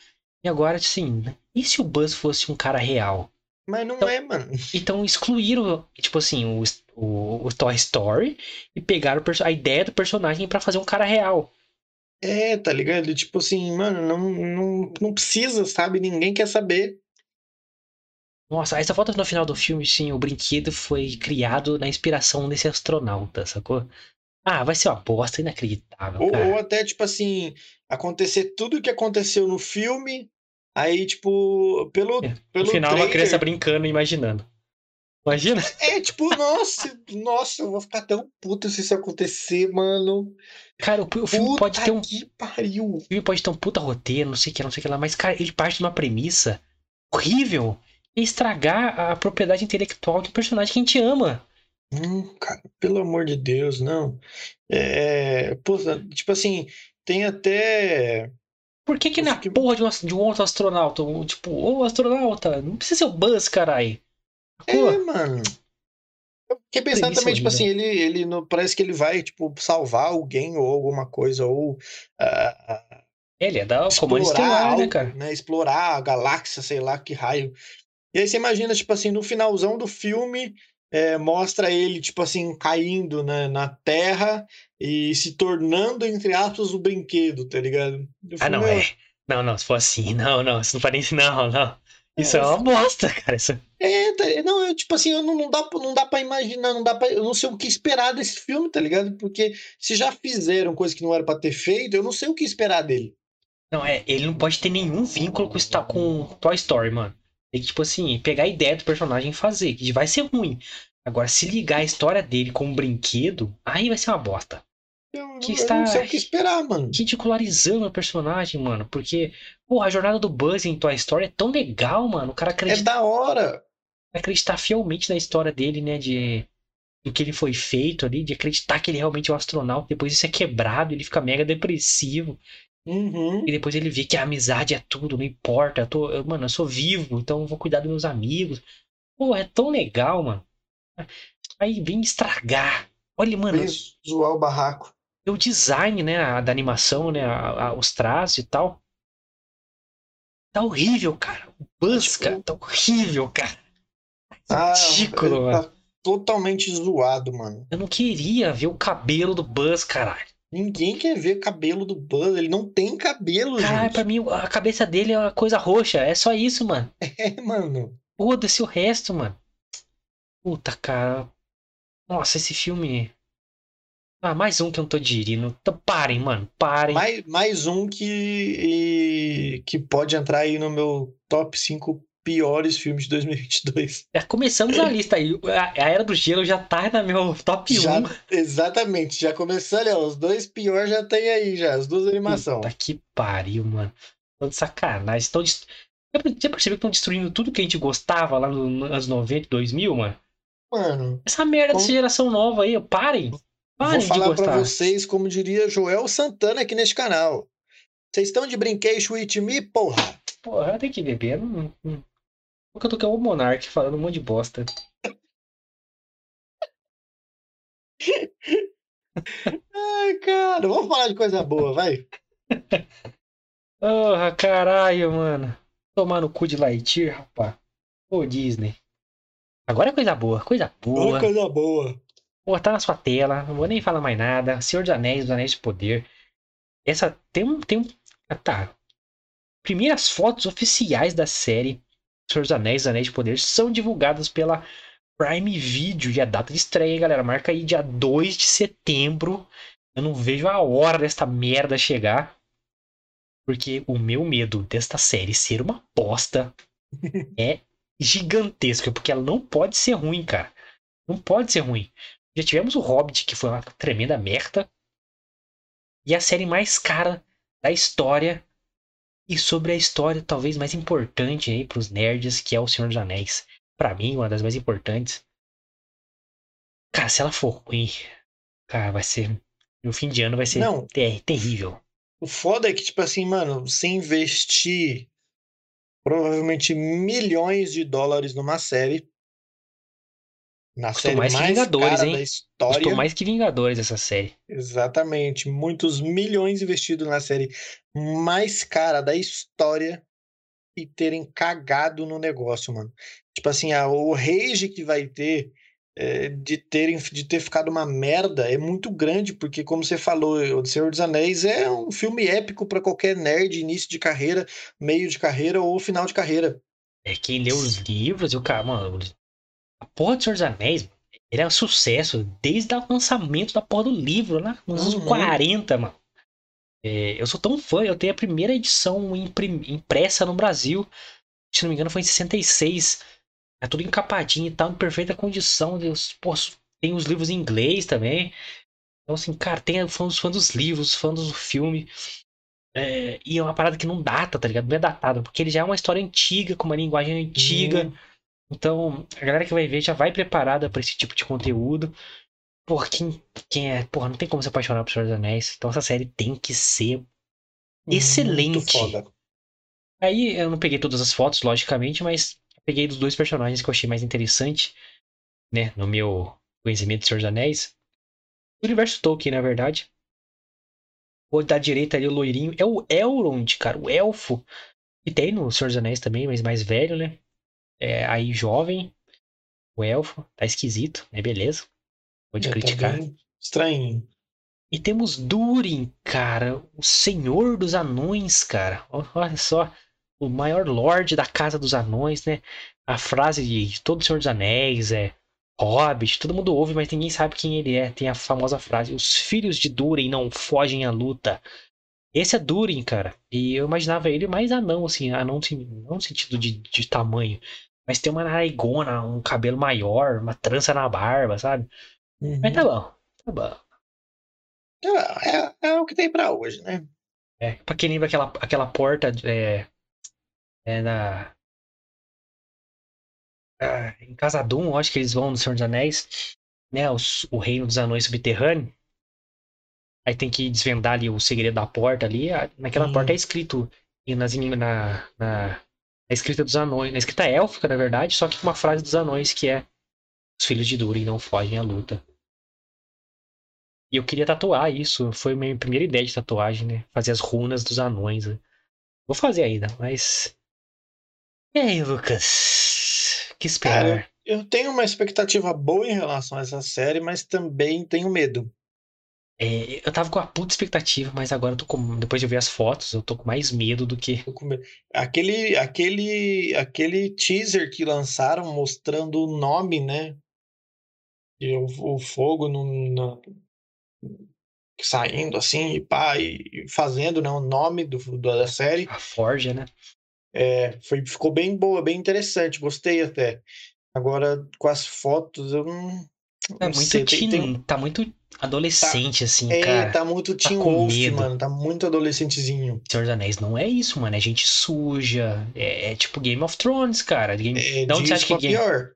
E agora, assim, e se o Buzz fosse um cara real? Mas não Então- é, mano. *laughs* Então excluíram, tipo assim, o, o, o Toy Story e pegaram a ideia do personagem pra fazer um cara real. É, tá ligado? Tipo assim, mano, não, não, não precisa, sabe? Ninguém quer saber. Nossa, essa foto no final do filme, sim, o brinquedo foi criado na inspiração desse astronauta, sacou? Ah, vai ser uma bosta inacreditável, Ou, ou até, tipo assim, acontecer tudo o que aconteceu no filme, aí, tipo, pelo, É, pelo No final, uma trailer- criança brincando e imaginando. Imagina? É, tipo, nossa, nossa, eu vou ficar tão puto se isso acontecer, mano. Cara, o, o filme Puta pode ter um. que pariu. O filme pode ter um puta roteiro, não sei o que, não sei o que lá, mas, cara, ele parte de uma premissa horrível e estragar a propriedade intelectual de um personagem que a gente ama. Hum, cara, pelo amor de Deus, não. É, pô, tipo assim, tem até. Por que que na fiquei- porra de um, de um outro astronauta, um, tipo, ô astronauta, não precisa ser o Buzz. Sacou? É, mano. Eu fiquei pensando também, tipo assim, ele, ele no- parece que ele vai, tipo, salvar alguém ou alguma coisa, ou ah, Ele é da Comando Estelar, algo, né, cara? né? Explorar a galáxia, sei lá que raio. E aí você imagina, tipo assim, no finalzão do filme, é, mostra ele, tipo assim, caindo na, na Terra e se tornando, entre aspas, o brinquedo, tá ligado? Ah, falei, não, meu, é. Não, não, se for assim, *laughs* não, não, isso não parece. Não, não. Isso é, É, uma bosta, cara. Isso... É, tá- não, eu, tipo assim, eu não, não dá, pra- não dá pra imaginar, não dá pra, eu não sei o que esperar desse filme, tá ligado? Porque se já fizeram coisa que não era pra ter feito, eu não sei o que esperar dele. Não, é, ele não pode ter nenhum vínculo com, Star- com Toy Story, mano. Tem que, tipo assim, pegar a ideia do personagem e fazer, que vai ser ruim. Agora, se ligar a história dele com um brinquedo, aí vai ser uma bosta. Eu, Que eu está- não sei o que esperar, mano. Ridicularizando o personagem, mano. Porque, pô, a jornada do Buzz em Toy Story é tão legal, mano. O cara É acredita, da hora. acreditar fielmente na história dele, né? De do que ele foi feito ali, de acreditar que ele realmente é um astronauta. Depois isso é quebrado, ele fica mega depressivo. Uhum. E depois ele vê que a amizade é tudo, não importa. Eu tô, eu- mano, eu sou vivo, então eu vou cuidar dos meus amigos. Pô, é tão legal, mano. Aí vem estragar. Olha, mano, Vem zoar o barraco. o design, né, a- da animação, né, a- a- os traços e tal. Tá horrível, cara. O Buzz, Tipo- cara, tá horrível, cara. Ah, Ridículo, ele mano. tá totalmente zoado, mano. Eu não queria ver o cabelo do Buzz, caralho. Ninguém quer ver cabelo do Buzz. Ele não tem cabelo, Caralho, gente. pra mim, a cabeça dele é uma coisa roxa. É só isso, mano. *laughs* É, mano. Foda-se o resto, mano. Puta, cara. Nossa, esse filme. Ah, mais um que eu não tô digerindo. Então, parem, mano. Parem. Mais, mais um que, e- que pode entrar aí no meu top 5 piores filmes de 2022. Já começamos a lista aí. A, Era do Gelo já tá na meu top 1. Já, exatamente, já começou ali, ó, os dois piores já tem aí já, as duas animações. Puta que pariu, mano. Tô de sacanagem. Tão dest... Já já percebeu que estão destruindo tudo que a gente gostava lá no- nos anos 90 e 2000, mano? Mano, Essa merda Bom, dessa geração nova aí, parem. Parem vou de falar pra gostar. vocês, como diria Joel Santana aqui neste canal. Vocês estão de brinquedo with me, porra? Porra, tenho que beber. Não, não... Porque eu tô com o Monark falando um monte de bosta. Ai, cara, vamos falar de coisa boa, vai. Porra, caralho, mano. Tomar no cu de Lightyear, rapá. Ô, Disney. Agora é coisa boa, coisa boa. Vamos coisa boa. Pô, tá na sua tela, não vou nem falar mais nada. Senhor dos Anéis, dos Anéis de Poder. Essa tem um. Tem um ah, tá. Primeiras fotos oficiais da série Senhor dos Anéis, Anéis de Poder são divulgadas pela Prime Video. E a data de estreia, galera, marca aí dia 2 de setembro. Eu não vejo a hora desta merda chegar. Porque o meu medo desta série ser uma bosta *laughs* é gigantesco. Porque ela não pode ser ruim, cara. Não pode ser ruim. Já tivemos o Hobbit, que foi uma tremenda merda. E a série mais cara da história. E sobre a história talvez mais importante aí pros nerds, que é o Senhor dos Anéis. Pra mim, uma das mais importantes. Cara, se ela for ruim, Cara, vai ser. No fim de ano vai ser Não. ter- terrível. O foda é que, tipo assim, mano, você investir provavelmente milhões de dólares numa série. Na Custou série mais mais, que Vingadores, cara hein? da história. Custou mais que Vingadores essa série. Exatamente. Muitos milhões investidos na série mais cara da história e terem cagado no negócio, mano. Tipo assim, a- o rage que vai ter é, de, terem, de ter ficado uma merda é muito grande, porque, como você falou, O Senhor dos Anéis é um filme épico pra qualquer nerd, início de carreira, meio de carreira ou final de carreira. É quem lê os livros e o cara, mano. A porra do Senhor dos Anéis, ele é um sucesso desde o lançamento da porra do livro, lá nos anos Uhum. 40, mano. É, eu sou tão fã, eu tenho a primeira edição impressa no Brasil. Se não me engano, foi em 66. É tudo encapadinho e tal, em perfeita condição. Deus, pô, tem os livros em inglês também. Então, assim, cara, tem fãs, fã dos livros, fãs do filme. É, e é uma parada que não data, tá ligado? Não é datada, porque ele já é uma história antiga, com uma linguagem antiga. Hum, Então, a galera que vai ver já vai preparada pra esse tipo de conteúdo. Porra, quem, quem é. Porra, não tem como se apaixonar por Senhor dos Anéis. Então, essa série tem que ser. Excelente. Aí, eu não peguei todas as fotos, logicamente, mas peguei dos dois personagens que eu achei mais interessante, né? No meu conhecimento de Senhor dos Anéis. O universo Tolkien, na verdade. O da direita ali, o loirinho, é o Elrond, cara, o elfo. E tem no Senhor dos Anéis também, mas mais velho, né? É, aí jovem, o elfo, tá esquisito, é beleza. Pode É, tá criticar. estranho. E temos Durin, cara, o senhor dos anões, cara. Olha só, o maior lorde da casa dos anões, né? A frase de todo Senhor dos Anéis é Hobbit, todo mundo ouve, mas ninguém sabe quem ele é. Tem a famosa frase: Os filhos de Durin não fogem à luta. Esse é Durin, cara. E eu imaginava ele mais anão, assim, anão não no sentido de, de tamanho, mas tem uma naraigona, um cabelo maior, uma trança na barba, sabe? Uhum. Mas tá bom, tá bom. É, é- é o que tem pra hoje, né? É, pra quem lembra aquela, aquela porta é, é na. ah, em Casadum, eu acho que eles vão no Senhor dos Anéis, né? os- o reino dos anões subterrâneo. Aí tem que desvendar ali o segredo da porta ali. a- Naquela porta é escrito e nas, na, na, na escrita dos anões, na escrita élfica, na verdade, só que com uma frase dos anões que é os filhos de Durin não fogem à luta. E eu queria tatuar isso, foi a minha primeira ideia de tatuagem, né? Fazer as runas dos anões. né? Vou fazer ainda, mas. E aí, Lucas? Que esperar? Cara, Eu tenho uma expectativa boa em relação a essa série, mas também tenho medo. É, eu tava com a puta expectativa, mas agora eu tô com. Depois de ver as fotos, eu tô com mais medo do que. Aquele, aquele, aquele teaser que lançaram mostrando o nome, né? E o, o fogo no, na- saindo assim, e pá, e fazendo, né, o nome do, do- da série. A Forja, né? É, foi, ficou bem boa, bem interessante, gostei até. Agora, com as fotos, eu não. É muito sei, teen, tem- tá muito adolescente, assim, É, cara. tá muito Teen com Wolf, mano. Tá muito adolescentezinho. Senhor dos Anéis não é isso, mano. É gente suja. É, é tipo Game of Thrones, cara. Game... É, Da onde você acha que Game... pior.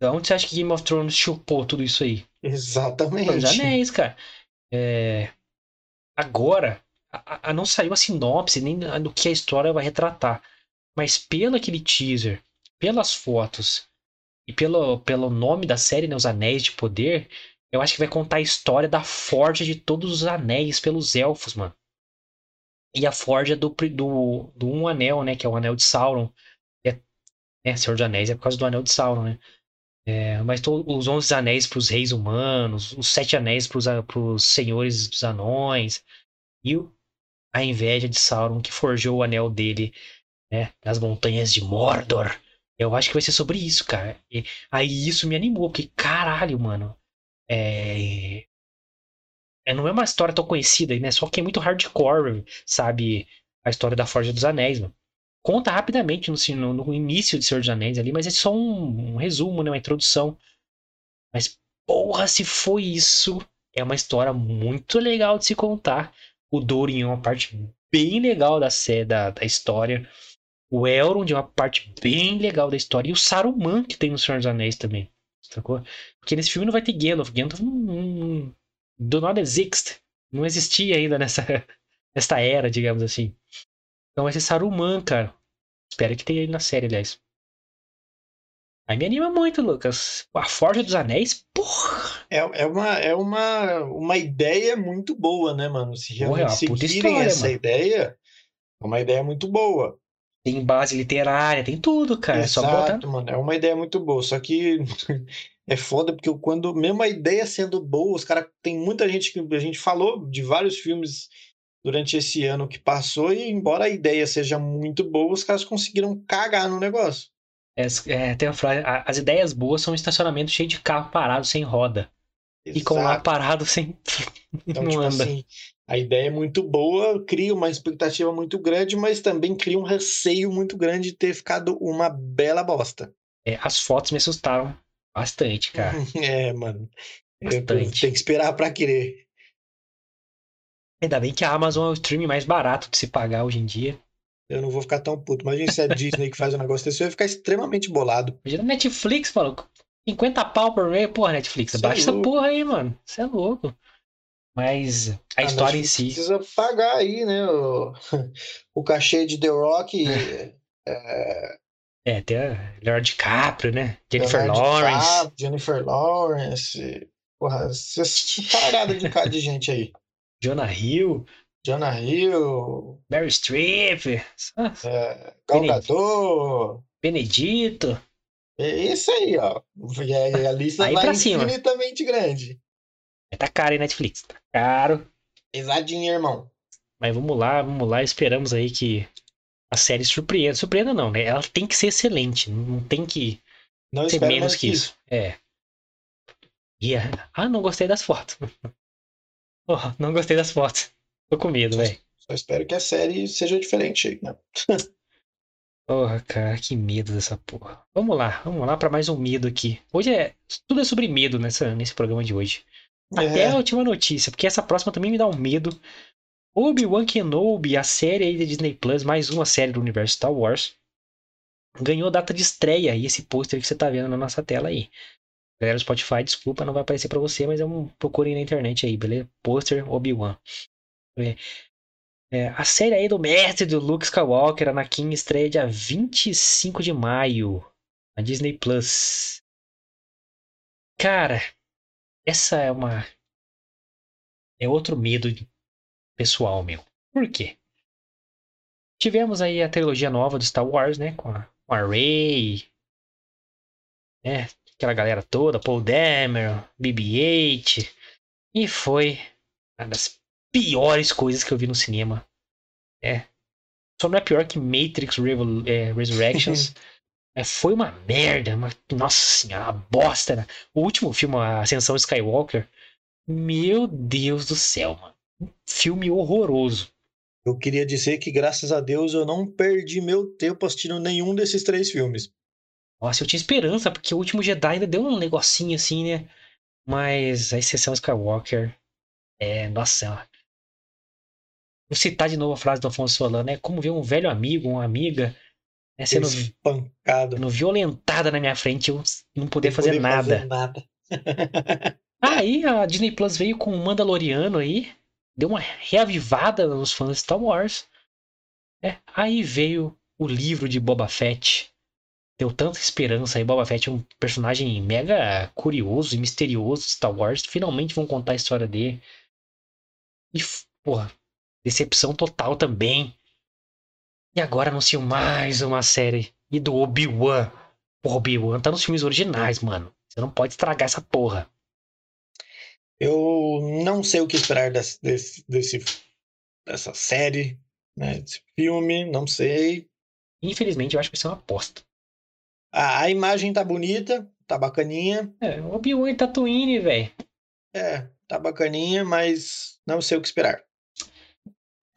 Da onde você acha que Game of Thrones chupou tudo isso aí? Senhor dos Exatamente. Anéis, cara. É, Agora, a, a- não saiu a sinopse nem do que a história vai retratar. Mas pelo aquele teaser, pelas fotos e pelo, pelo nome da série, né, Os Anéis de Poder, eu acho que vai contar a história da forja de todos os anéis pelos elfos, mano. E a forja do, do, do Um Anel, né? Que é o Anel de Sauron. É, né, Senhor dos Anéis é por causa do Anel de Sauron, né? É, mas to- os Onze Anéis para os reis humanos, os Sete Anéis para os senhores dos anões, e o- a inveja de Sauron que forjou o anel dele né, nas montanhas de Mordor. Eu acho que vai ser sobre isso, cara. E aí isso me animou, porque caralho, mano. É... é. Não é uma história tão conhecida, né? Só que é muito hardcore, sabe? A história da Forja dos Anéis, mano. Conta rapidamente no, no, no início de Senhor dos Anéis ali, mas é só um, um resumo, né? Uma introdução. Mas, porra, se foi isso, é uma história muito legal de se contar. O Durin é uma parte bem legal da, da, da história. O Elrond é uma parte bem legal da história. E o Saruman que tem no Senhor dos Anéis também. Sacou? Porque nesse filme não vai ter Gandalf. Gandalf não, não, do not exist. Não existia ainda nessa, *laughs* nessa era, digamos assim. Então vai ser Saruman, cara. Espero que tenha ele na série, aliás. Aí me anima muito, Lucas. A Forja dos Anéis, porra! É, é, uma, é uma, uma ideia muito boa, né, mano? Se realmente Porra, é seguirem história, essa mano. ideia, é uma ideia muito boa. Tem base literária, tem tudo, cara. É só botar. Exato, mano. É uma ideia muito boa. Só que *laughs* é foda porque quando, mesmo a ideia sendo boa, os caras. Tem muita gente que a gente falou de vários filmes durante esse ano que passou, e embora a ideia seja muito boa, os caras conseguiram cagar no negócio. É, é, tem uma frase, as ideias boas são um estacionamento cheio de carro parado sem roda. E com lá Exato. parado sem. *laughs* Então, não tipo anda. assim, a ideia é muito boa, cria uma expectativa muito grande, mas também cria um receio muito grande de ter ficado uma bela bosta. É, as fotos me assustaram bastante, cara. *laughs* É, mano. Bastante. Tem que esperar pra querer. Ainda bem que a Amazon é o streaming mais barato de se pagar hoje em dia. Eu não vou ficar tão puto. Imagina se é a *laughs* Disney que faz um negócio desse, eu ia ficar extremamente bolado. Imagina Netflix, maluco. 50 pau por mês, porra, Netflix. Cê é Baixa essa louco. porra aí, mano. Você é louco. Mas a Ah, história em si. Precisa pagar aí, né? O, *laughs* o cachê de The Rock. é, É, tem a Leonardo DiCaprio, né? Jennifer Leonardo Lawrence. DiCaprio, Jennifer Lawrence. Porra, essa caralhada de, de *laughs* gente aí. Jonah Hill. Jonah Hill, Mary Streep. é, Gal Benedito. É isso aí, ó. E a, lista Aí vai infinitamente grande. Tá caro, hein, Netflix? Tá caro. Pesadinho, irmão. Mas vamos lá, vamos lá. Esperamos aí que a série surpreenda. Surpreenda não, né? Ela tem que ser excelente. Não tem que Não ser menos que isso. É. E a- Ah, não gostei das fotos. *laughs* Porra, não gostei das fotos. Tô com medo, velho. Só espero que a série seja diferente aí, né? *laughs* Porra, cara, que medo dessa porra. Vamos lá, vamos lá pra mais um medo aqui. Hoje é. Tudo é sobre medo nessa, nesse programa de hoje. Até a É, última notícia, porque essa próxima também me dá um medo. Obi-Wan Kenobi, a série aí da Disney Plus, mais uma série do universo Star Wars, ganhou data de estreia. E esse pôster que você tá vendo na nossa tela aí. Galera do Spotify, desculpa, não vai aparecer pra você, mas é um procurem na internet aí, beleza? Pôster Obi-Wan. É, é, a série aí do mestre do Luke Skywalker, Anakin, estreia dia 25 de maio na Disney Plus. Cara, essa é uma. É outro medo pessoal meu. Por quê? Tivemos aí a trilogia nova do Star Wars, né? Com a, com a Rey. Né? Aquela galera toda, Paul Dameron, BB-8. E foi uma das piores coisas que eu vi no cinema. É. Só não é pior que Matrix Revol é, Resurrections. *laughs* É, foi uma merda, uma, nossa senhora, uma bosta. Né? O último filme, a Ascensão Skywalker, meu Deus do céu, mano. Um filme horroroso. eu queria dizer que, graças a Deus, eu não perdi meu tempo assistindo nenhum desses três filmes. Nossa, eu tinha esperança, porque o último Jedi ainda deu um negocinho assim, né? Mas a Ascensão Skywalker, é, nossa. Vou citar de novo a frase do Afonso Solano, é como ver um velho amigo, uma amiga, né, sendo, Espancado. sendo violentada na minha frente, eu não poder fazer poder nada. fazer nada. *laughs* Aí a Disney Plus veio com o Mandaloriano aí, deu uma reavivada nos fãs de Star Wars. né? Aí veio o livro de Boba Fett. Deu tanta esperança aí. Boba Fett é um personagem mega curioso e misterioso de Star Wars. Finalmente vão contar a história dele. E, porra, decepção total também. E agora anunciam mais uma série. E do Obi-Wan. Porra, Obi-Wan tá nos filmes originais, mano. Você não pode estragar essa porra. Eu não sei o que esperar desse, desse, desse- dessa série, né? Desse filme, não sei. Infelizmente, eu acho que vai ser uma aposta. A, a imagem tá bonita, tá bacaninha. É, o Obi-Wan e Tatooine, velho. É, tá bacaninha, mas não sei o que esperar.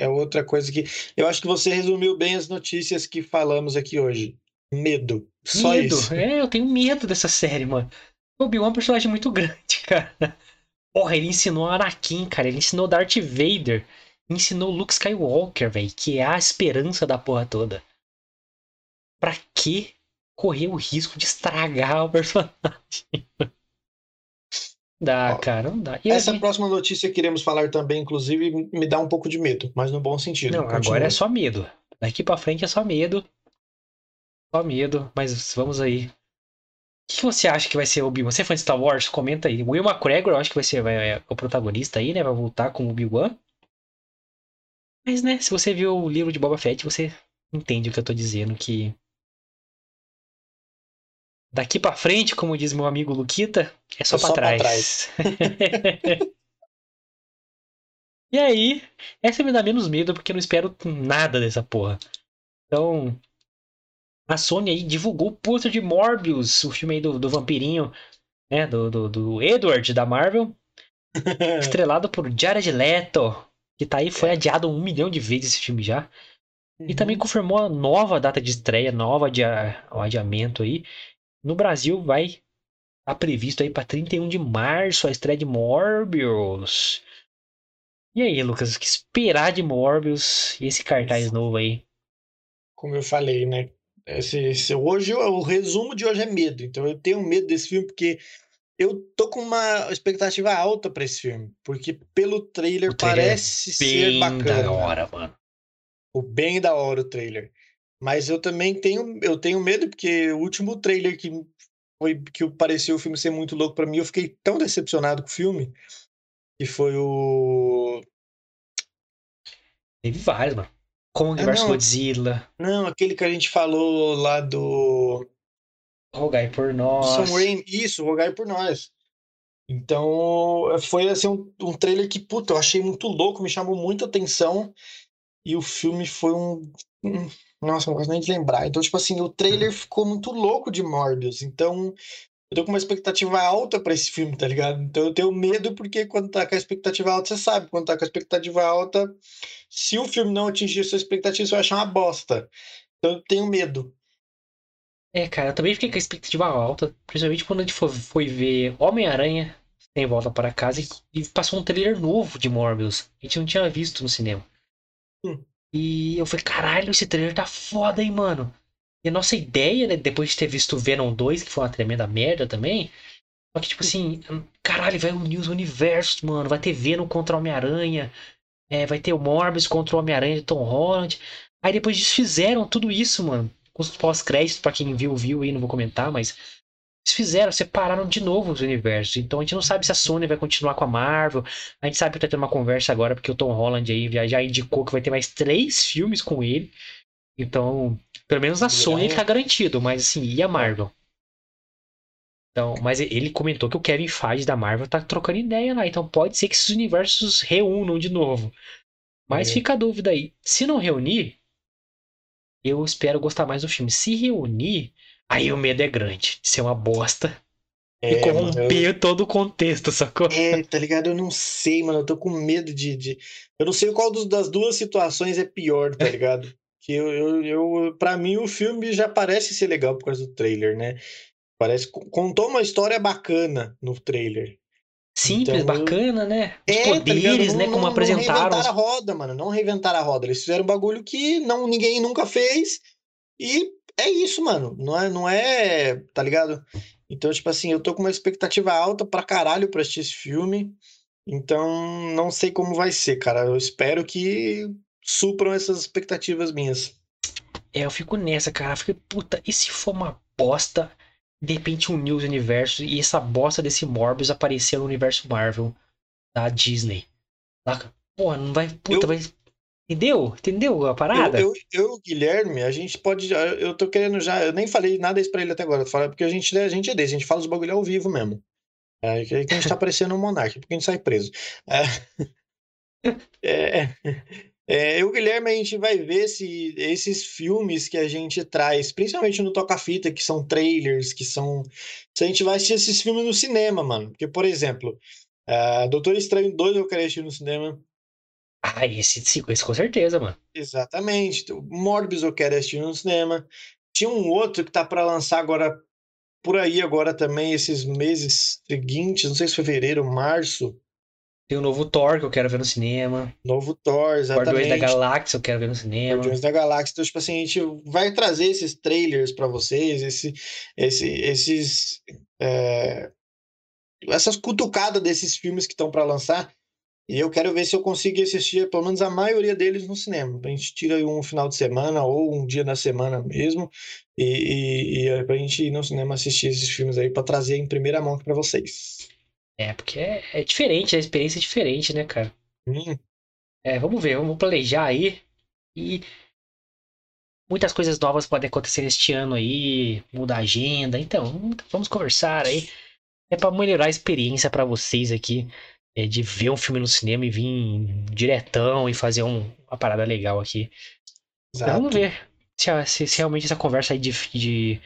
É outra coisa que. Eu acho que você resumiu bem as notícias que falamos aqui hoje. Medo. Só Medo. isso. É, eu tenho medo dessa série, mano. O Obi-Wan é um personagem muito *laughs* grande, cara. Porra, ele ensinou Anakin, cara. Ele ensinou Darth Vader. Ensinou Luke Skywalker, velho. Que é a esperança da porra toda. Pra que correr o risco de estragar o personagem? *laughs* Dá, cara, não dá. E essa gente... próxima notícia que iremos falar também, inclusive, me dá um pouco de medo, mas no bom sentido. Não, Continua. agora é só medo. Daqui para frente é só medo. Só medo, mas vamos aí. O que você acha que vai ser o Obi-Wan? Você é fã de Star Wars? Comenta aí. O Will McGregor, eu acho que vai ser vai, é o protagonista aí, né? Vai voltar com o Obi-Wan. Mas, né, se você viu o livro de Boba Fett, você entende o que eu tô dizendo, que daqui para frente, como diz meu amigo Luquita, é só, é para trás. trás. *laughs* e aí, essa me dá menos medo porque eu não espero nada dessa porra. Então, a Sony aí divulgou o pôster de Morbius, o filme aí do, do vampirinho, né, do, do, do Edward da Marvel, *laughs* estrelado por Jared Leto, que tá aí, foi é. adiado um milhão de vezes esse filme já. Uhum. E também confirmou a nova data de estreia, nova adia, adiamento aí. No Brasil vai estar tá previsto aí para 31 de março a estreia de Morbius. E aí, Lucas, o que esperar de Morbius e esse cartaz novo aí? Como eu falei, né? Esse, esse, hoje, o resumo de hoje é medo. Então eu tenho medo desse filme porque eu tô com uma expectativa alta para esse filme. Porque pelo trailer, o trailer é parece é ser bacana. Da hora, mano. O bem da hora o trailer. Mas eu também tenho, eu tenho medo, porque o último trailer que foi que pareceu o filme ser muito louco para mim, eu fiquei tão decepcionado com o filme. Que foi o. Teve vários, mano. Kong ah, vs Godzilla. Não, aquele que a gente falou lá do. Rogai por nós. Sam Raimi, isso, Rogai por nós. Então, foi assim um, um trailer que, puta, eu achei muito louco, me chamou muita atenção. E o filme foi um. Um nossa, não gosto nem de lembrar. Então, tipo assim, o trailer uhum. ficou muito louco de Morbius. Então, eu tô com uma expectativa alta para esse filme, tá ligado? Então eu tenho medo porque quando tá com a expectativa alta, você sabe, quando tá com a expectativa alta, se o filme não atingir sua expectativa, você vai achar uma bosta. Então eu tenho medo. É, cara, eu também fiquei com a expectativa alta, principalmente quando a gente foi ver Homem-Aranha em Volta para Casa e, e passou um trailer novo de Morbius. A gente não tinha visto no cinema. Hum. E eu falei, caralho, esse trailer tá foda, hein, mano. E a nossa ideia, né, depois de ter visto Venom 2, que foi uma tremenda merda também, só que, tipo assim, caralho, vai unir os universos, mano. Vai ter Venom contra Homem-Aranha. É, vai ter o Morbius contra o Homem-Aranha de Tom Holland. Aí depois desfizeram tudo isso, mano. Com os pós-créditos, pra quem viu, viu aí, não vou comentar, mas. Eles fizeram, separaram de novo os universos. Então a gente não sabe se a Sony vai continuar com a Marvel. A gente sabe que tá tendo uma conversa agora, porque o Tom Holland aí já, já indicou que vai ter mais três filmes com ele. Então, pelo menos a Sony fica garantido, mas assim, e a Marvel? Então, mas ele comentou que o Kevin Feige da Marvel tá trocando ideia lá, então pode ser que esses universos reúnam de novo. Mas é. fica a dúvida aí. Se não reunir, eu espero gostar mais do filme. Se reunir, aí o medo é grande de ser uma bosta. É, e corromper eu... todo o contexto, sacou? É, tá ligado? Eu não sei, mano. Eu tô com medo de. de... Eu não sei qual dos, das duas situações é pior, tá *laughs* ligado? que eu, eu, eu para mim o filme já parece ser legal por causa do trailer, né? Parece contou uma história bacana no trailer. Simples, então, bacana, né? Os é, tá poderes, tá né? Como não, apresentaram. Não reinventaram a roda, mano. Não reinventaram a roda. Eles fizeram um bagulho que não, ninguém nunca fez. E é isso, mano. Não é, não é. Tá ligado? Então, tipo assim, eu tô com uma expectativa alta pra caralho pra assistir esse filme. Então, não sei como vai ser, cara. Eu espero que supram essas expectativas minhas. É, eu fico nessa, cara. Eu fico, puta, e se for uma bosta? De repente um News Universo e essa bosta desse Morbius aparecer no universo Marvel da Disney. Porra, não vai. Puta, eu... vai. Entendeu? Entendeu a parada? Eu, eu, eu, Guilherme, a gente pode. Eu tô querendo já. Eu nem falei nada isso pra ele até agora. Porque a gente, a gente é desse, a gente fala os bagulho ao vivo mesmo. É que a gente tá parecendo um monarca, porque a gente sai preso. É, *laughs* é, é, eu, Guilherme, a gente vai ver se esses filmes que a gente traz, principalmente no Toca-Fita, que são trailers, que são. Se a gente vai assistir esses filmes no cinema, mano. Porque, por exemplo, uh, Doutor Estranho 2 eu quero assistir no cinema. Ah, esse, esse com certeza, mano. Exatamente. Morbius eu quero assistir no cinema. Tinha um outro que tá para lançar agora, por aí agora também, esses meses seguintes, não sei se fevereiro, março. Tem o novo Thor que eu quero ver no cinema. Novo Thor, exatamente. Guardiões da Galáxia eu quero ver no cinema. Guardiões da Galáxia. Então, tipo assim, a gente vai trazer esses trailers para vocês, esse, esse, esses. É, essas cutucadas desses filmes que estão para lançar. E eu quero ver se eu consigo assistir pelo menos a maioria deles no cinema. A gente tira um final de semana ou um dia da semana mesmo. E, e, e é pra gente ir no cinema assistir esses filmes aí para trazer em primeira mão para vocês. É, porque é, é, diferente, a experiência é diferente, né, cara? Hum. É, vamos ver, vamos planejar aí. E muitas coisas novas podem acontecer este ano aí, mudar a agenda. Então, vamos conversar aí. É para melhorar a experiência para vocês aqui é, de ver um filme no cinema e vir diretão e fazer um, uma parada legal aqui. Então, vamos ver se, se, se, realmente essa conversa aí de, de,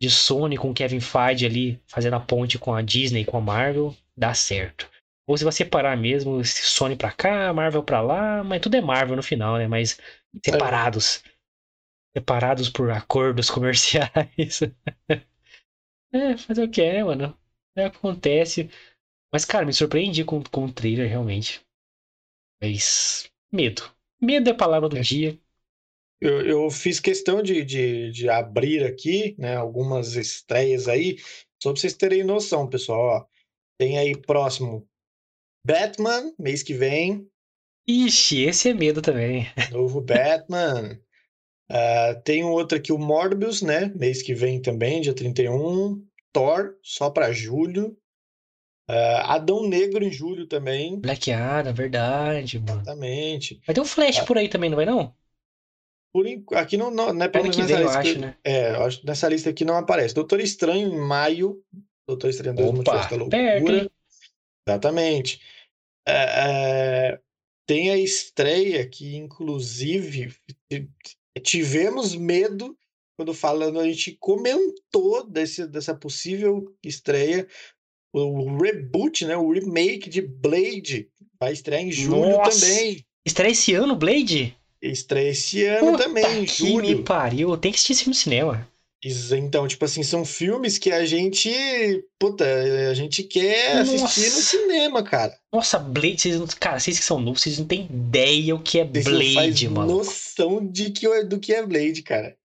de Sony com Kevin Feige ali fazendo a ponte com a Disney com a Marvel dá certo. Ou se vai separar mesmo, Sony pra cá, Marvel pra lá, mas tudo é Marvel no final, né? Mas separados. É. Separados por acordos *laughs* comerciais. *laughs* é, fazer o que, né, mano? É, acontece. Mas, cara, me surpreendi com, com o trailer, realmente. Mas. Medo. Medo é a palavra do é. dia. Eu, eu, fiz questão de, de, de, abrir aqui, né, algumas estreias aí, só pra vocês terem noção, pessoal. Ó, tem aí próximo Batman, mês que vem. Ixi, esse é medo também. *laughs* Novo Batman. uh, tem um outro aqui, o Morbius, né? Mês que vem também, dia 31. Thor, só para julho. Uh, Adão Negro em julho também. Black Adam, verdade, mano. Exatamente. Vai ter um Flash uh, por aí também, não vai não? Por, aqui não, não, é pelo menos nessa vem, lista. Eu acho, né? É, eu acho nessa lista aqui não aparece. Doutor Estranho em maio. Doutor Estranho 2 Motivos da Loucura. Perto, Exatamente. É, é, tem a estreia que, inclusive, tivemos medo quando falando, a gente comentou desse, dessa possível estreia o reboot, né? O remake de Blade vai estrear em julho Nossa. também. Estreia esse ano, Blade? Estreia esse ano Puta também, em que julho. me pariu, tem que assistir esse filme no cinema. Então, tipo assim, são filmes que a gente. Puta, a gente quer Nossa. assistir no cinema, cara. Nossa, Blade, vocês não, cara, vocês que são novos, vocês não têm ideia o que é vocês Blade, não mano. noção de que, do que é Blade, cara.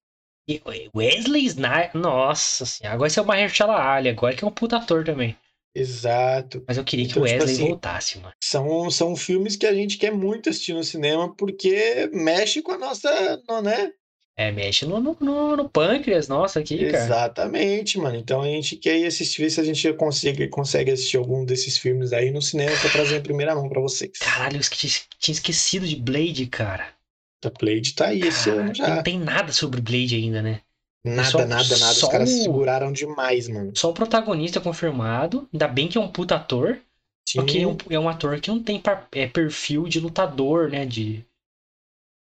Wesley Snipes, nossa senhora, agora esse é o Mahershala Ali, agora que é um puta ator também. Exato. Mas eu queria então, que o tipo Wesley tipo assim, voltasse, mano. São, são filmes que a gente quer muito assistir no cinema porque mexe com a nossa, não, né? É, mexe no, no, no, no pâncreas nossa aqui, cara. Exatamente, mano. Então a gente quer ir assistir, ver se a gente consegue, consegue assistir algum desses filmes aí no cinema pra trazer em primeira mão pra vocês. Caralho, eu tinha esquecido de Blade, cara. A Blade tá aí esse ano já. Não tem nada sobre Blade ainda, né? Nada, só, nada, nada. Os caras o... seguraram demais, mano. Só o protagonista confirmado. Ainda bem que é um puta ator. Sim. Porque é um, é um ator que não tem par, é, perfil de lutador, né? De.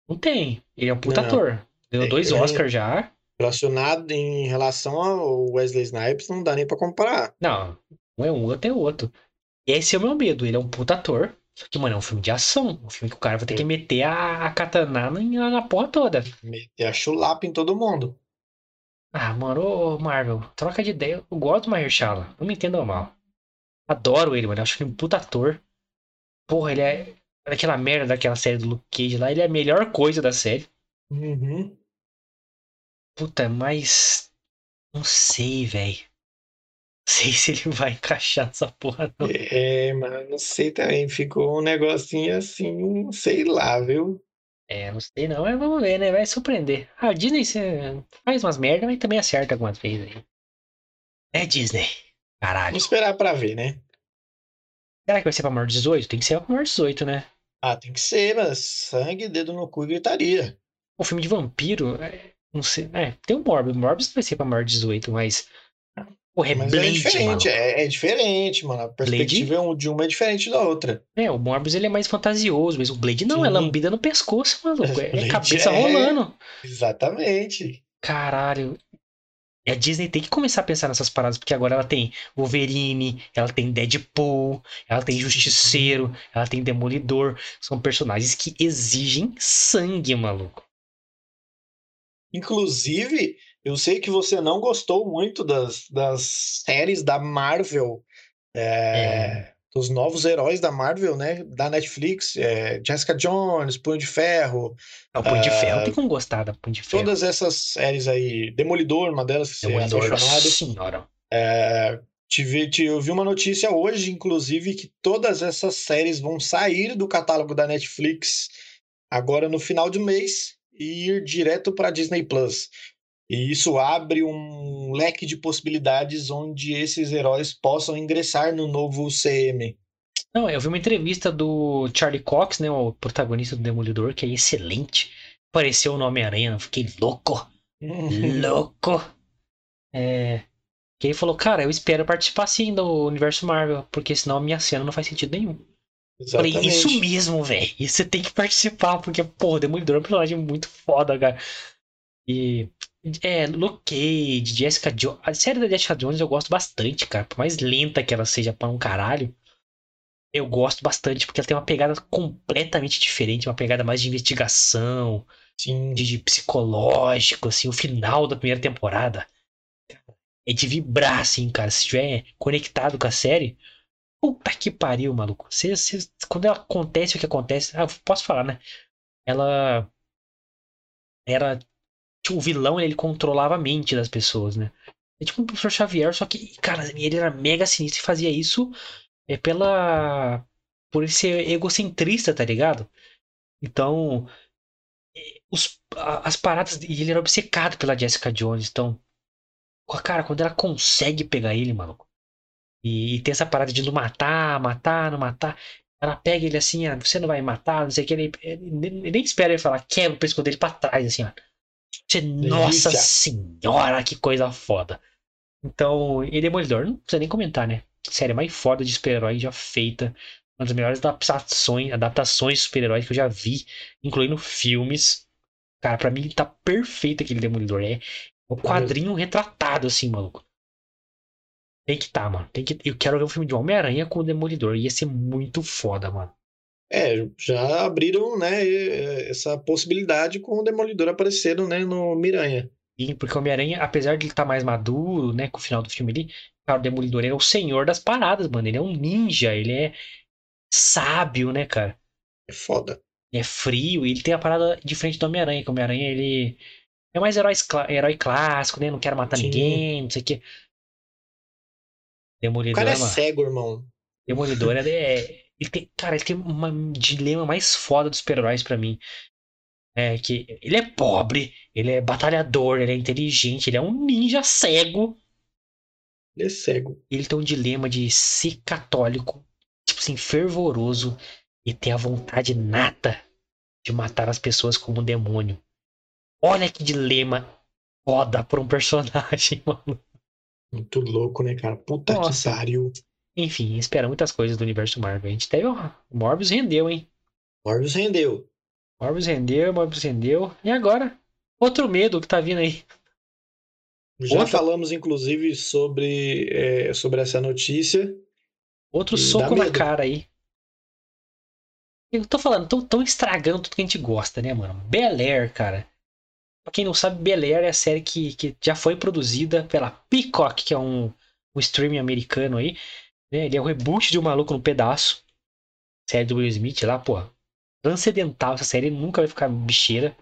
Não tem. Ele é um puta não. ator. Ganhou é, dois é, Oscars já. Relacionado em relação ao Wesley Snipes, não dá nem pra comparar. Não, um é um, outro é outro. Esse é o meu medo. Ele é um puta ator. Só que, mano, é um filme de ação. Um filme que o cara vai ter que meter a, a katana na, na porra toda. Meter a chulapa em todo mundo. Ah, mano, ô Marvel, troca de ideia. Eu gosto do Mahershala, não me entendam mal. Adoro ele, mano. Eu acho ele um puta ator. Porra, ele é. Aquela merda daquela série do Luke Cage lá, ele é a melhor coisa da série. Uhum. Puta, mas. Não sei, velho. Não sei *laughs* se ele vai encaixar nessa porra, não. É, mano, não sei também. Ficou um negocinho assim, sei lá, viu? É, não sei não, mas vamos ver, né? Vai surpreender. Ah, Disney faz umas merda, mas também acerta algumas vezes aí. É Disney. Caralho. Vamos esperar pra ver, né? Será que vai ser pra maior de 18? Tem que ser pra maior de 18, né? Ah, tem que ser, mas sangue, dedo no cu e gritaria. O filme de vampiro, é, não sei. É, tem o Morbius. O Morbius vai ser pra maior de 18, mas Porra, é Mas Blade, é diferente, é, é, diferente, mano. A perspectiva Blade? de uma é diferente da outra. É, o Morbius ele é mais fantasioso, mas o Blade não, Sim. é lambida no pescoço, maluco. É, é cabeça é... rolando. Exatamente. Caralho. E a Disney tem que começar a pensar nessas paradas, porque agora ela tem Wolverine, ela tem Deadpool, ela tem Justiceiro, ela tem Demolidor. São personagens que exigem sangue, maluco. Inclusive, eu sei que você não gostou muito das, das séries da Marvel, é, é. dos novos heróis da Marvel, né? Da Netflix, é, Jessica Jones, Punho de Ferro. O Punho de Ferro, tem como gostar da Punho de Ferro. Todas essas séries aí, Demolidor, uma delas que você é apaixonado. Senhora. É, Tive, eu vi uma notícia hoje, inclusive, que todas essas séries vão sair do catálogo da Netflix agora no final do mês e ir direto para Disney Plus. E isso abre um leque de possibilidades onde esses heróis possam ingressar no novo CM. Não, eu vi uma entrevista do Charlie Cox, né, o protagonista do Demolidor, que é excelente. Apareceu o Homem-Aranha, fiquei louco. *laughs* louco. É, que ele falou, cara, eu espero participar sim do universo Marvel, porque senão a minha cena não faz sentido nenhum. Exatamente. Falei, isso mesmo, velho. Você tem que participar, porque, pô, Demolidor é um personagem muito foda, cara. E. É, Luke Cage, Jessica Jones. A série da Jessica Jones eu gosto bastante, cara. Por mais lenta que ela seja para um caralho, eu gosto bastante, porque ela tem uma pegada completamente diferente, uma pegada mais de investigação, Sim. De, de psicológico, assim, o final da primeira temporada é de vibrar, assim, cara. Se estiver conectado com a série, puta que pariu, maluco. Cê, cê, quando acontece o que acontece, ah, posso falar, né? Ela era tipo, o vilão, ele controlava a mente das pessoas, né? É tipo um professor Xavier, só que, cara, ele era mega sinistro e fazia isso é pela por ele ser egocentrista, tá ligado? Então, é, os, as paradas. E ele era obcecado pela Jessica Jones. Então, Cara, quando ela consegue pegar ele, maluco. E, e tem essa parada de não matar, matar, não matar. Ela pega ele assim, ah, você não vai matar, não sei o que. Ele, ele, ele nem espera ele falar, quebra o pescoço dele pra trás, assim, ó. Nossa senhora, que coisa foda. Então, e Demolidor, não precisa nem comentar, né? Série mais foda de super-herói já feita. Uma das melhores adaptações, adaptações de super-heróis que eu já vi, incluindo filmes. Cara, pra mim tá perfeito aquele Demolidor. É, o quadrinho retratado, assim, maluco. Tem que tá, mano. Tem que... Eu quero ver um filme de Homem-Aranha com o Demolidor. Ia ser muito foda, mano. É, já abriram, né, essa possibilidade com o Demolidor aparecendo, né, no Miranha. Sim, porque o Homem-Aranha, apesar de ele estar tá mais maduro, né, com o final do filme ali, cara, o Demolidor é o senhor das paradas, mano. Ele é um ninja, ele é sábio, né, cara? É foda. Ele é frio e ele tem a parada diferente do Homem-Aranha, que o Homem-Aranha, ele é mais herói, herói clássico, né? Não quero matar Sim. ninguém, não sei o quê. Demolidor. O cara é cego, irmão. Demolidor é. Ele tem, cara, ele tem um dilema mais foda dos super-heróis pra mim. É que ele é pobre, ele é batalhador, ele é inteligente, ele é um ninja cego. Ele é cego. Ele tem um dilema de ser católico, tipo assim, fervoroso e ter a vontade nata de matar as pessoas como um demônio. Olha que dilema foda pra um *laughs* personagem, mano. Muito louco, né, cara? Puta Nossa. que pariu. Enfim, espera muitas coisas do universo Marvel. A gente teve. O Morbius rendeu, hein? Morbius rendeu. Morbius rendeu, Morbius rendeu. E agora? Outro medo que tá vindo aí. Já falamos, inclusive, sobre, é, sobre essa notícia. Outro soco na cara aí. Eu tô falando, tão, estragando tudo que a gente gosta, né, mano? Bel Air, cara. Pra quem não sabe, Bel Air é a série que, que já foi produzida pela Peacock, que é um, um streaming americano aí. Né? Ele é o reboot de Um Maluco no Pedaço. Série do Will Smith lá, pô. Transcendental essa série, nunca vai ficar bicheira.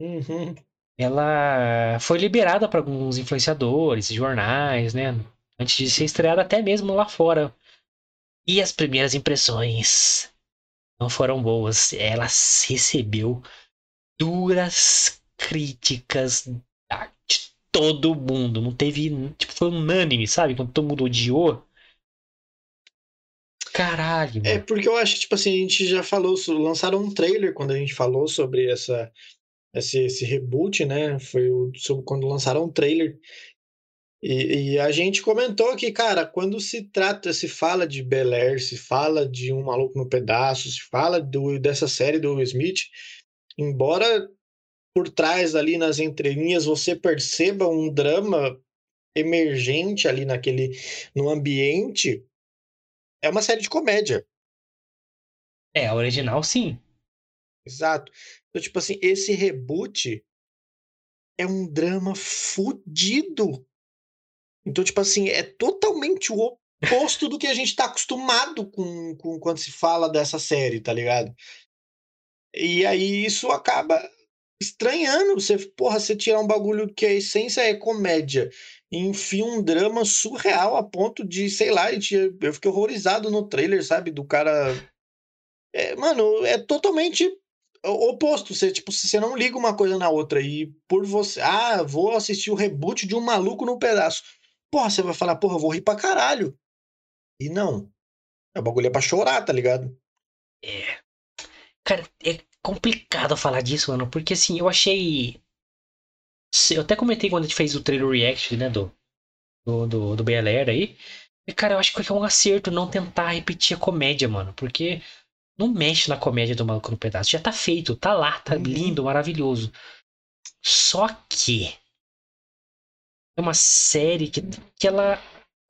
Uhum. Ela foi liberada para alguns influenciadores, jornais, né? Antes de ser estreada até mesmo lá fora. E as primeiras impressões não foram boas. Ela recebeu duras críticas de todo mundo. Não teve. Tipo, foi unânime, sabe? Quando todo mundo odiou. Caralho. É, mano. É porque eu acho que, tipo assim, a gente já falou. Lançaram um trailer quando a gente falou sobre essa, esse, esse reboot, né? Foi o, sobre quando lançaram um trailer. E, e, a gente comentou que, cara, quando se trata, se fala de Bel Air, se fala de Um Maluco no Pedaço, se fala do, dessa série do Will Smith, embora por trás ali nas entrelinhas você perceba um drama emergente ali naquele no ambiente, é uma série de comédia. É, a original sim. Exato. Então, tipo assim, esse reboot é um drama fudido. Então, tipo assim, é totalmente o oposto do que a gente tá acostumado com, com quando se fala dessa série, tá ligado? E aí isso acaba estranhando você, porra, você tirar um bagulho que a essência é comédia e enfia um drama surreal a ponto de, sei lá, eu fiquei horrorizado no trailer, sabe? Do cara. É, mano, é totalmente oposto. Você, tipo, você não liga uma coisa na outra. E por você. Ah, vou assistir o reboot de um maluco no pedaço. Porra, você vai falar, porra, eu vou rir pra caralho. E não. É bagulho é pra chorar, tá ligado? É. Cara, é complicado falar disso, mano, porque assim, eu achei. Eu até comentei quando a gente fez o trailer react, né, do, do, do, do BLR aí. E, cara, eu acho que foi um acerto não tentar repetir a comédia, mano, porque não mexe na comédia do Maluco no Pedaço. Já tá feito, tá lá, tá uhum. lindo, maravilhoso. Só que. É uma série que, que ela,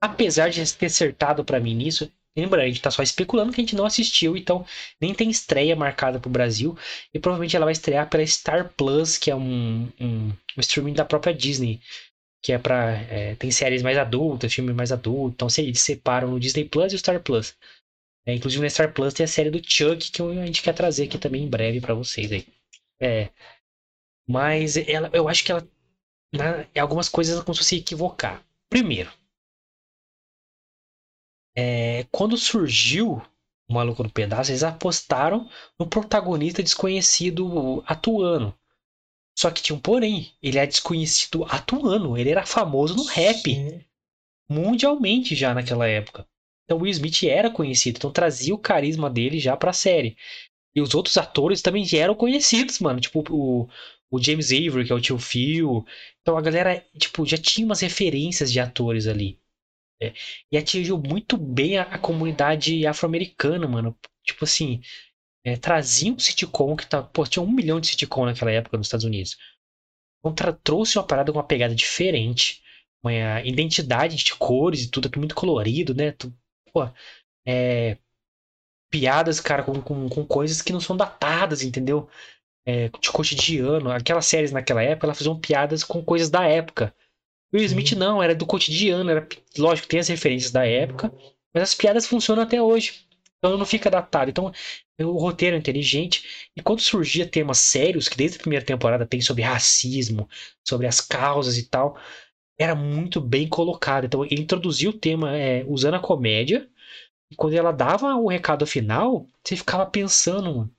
apesar de ter acertado para mim nisso, Lembra, a gente tá só especulando que a gente não assistiu, então nem tem estreia marcada pro Brasil. E provavelmente ela vai estrear pela Star Plus, que é um, um, um streaming da própria Disney. Que é pra. É, tem séries mais adultas, filmes mais adultos. Então eles separam o Disney Plus e o Star Plus. É, inclusive na Star Plus tem a série do Chuck que a gente quer trazer aqui também em breve para vocês aí. É. Mas ela, eu acho que ela. Na, algumas coisas ela a se equivocar. Primeiro, é, quando surgiu o Maluco no Pedaço, eles apostaram no protagonista desconhecido atuando. Só que tinha um porém, ele é desconhecido atuando, ele era famoso no rap. Sim. Mundialmente já naquela época. Então o Will Smith era conhecido, então trazia o carisma dele já pra série. E os outros atores também já eram conhecidos, mano. Tipo, o, o James Avery, que é o tio Phil. Então a galera, tipo, já tinha umas referências de atores ali. É, e atingiu muito bem a, a comunidade afro-americana, mano. Tipo assim, é, trazia um sitcom que tá. Pô, tinha um milhão de sitcom naquela época nos Estados Unidos. Então trouxe uma parada com uma pegada diferente, uma identidade de cores e tudo, tudo muito colorido, né? Pô, é, piadas, cara, com, com, com, coisas que não são datadas, entendeu? É, de cotidiano. Aquelas séries naquela época, elas faziam piadas com coisas da época. Will Smith não, era do cotidiano, era lógico, tem as referências da época, mas as piadas funcionam até hoje. Então não fica datado. Então o roteiro é inteligente. E quando surgia temas sérios, que desde a primeira temporada tem sobre racismo, sobre as causas e tal, era muito bem colocado. Então ele introduziu o tema é, usando a comédia. E quando ela dava o recado final, você ficava pensando.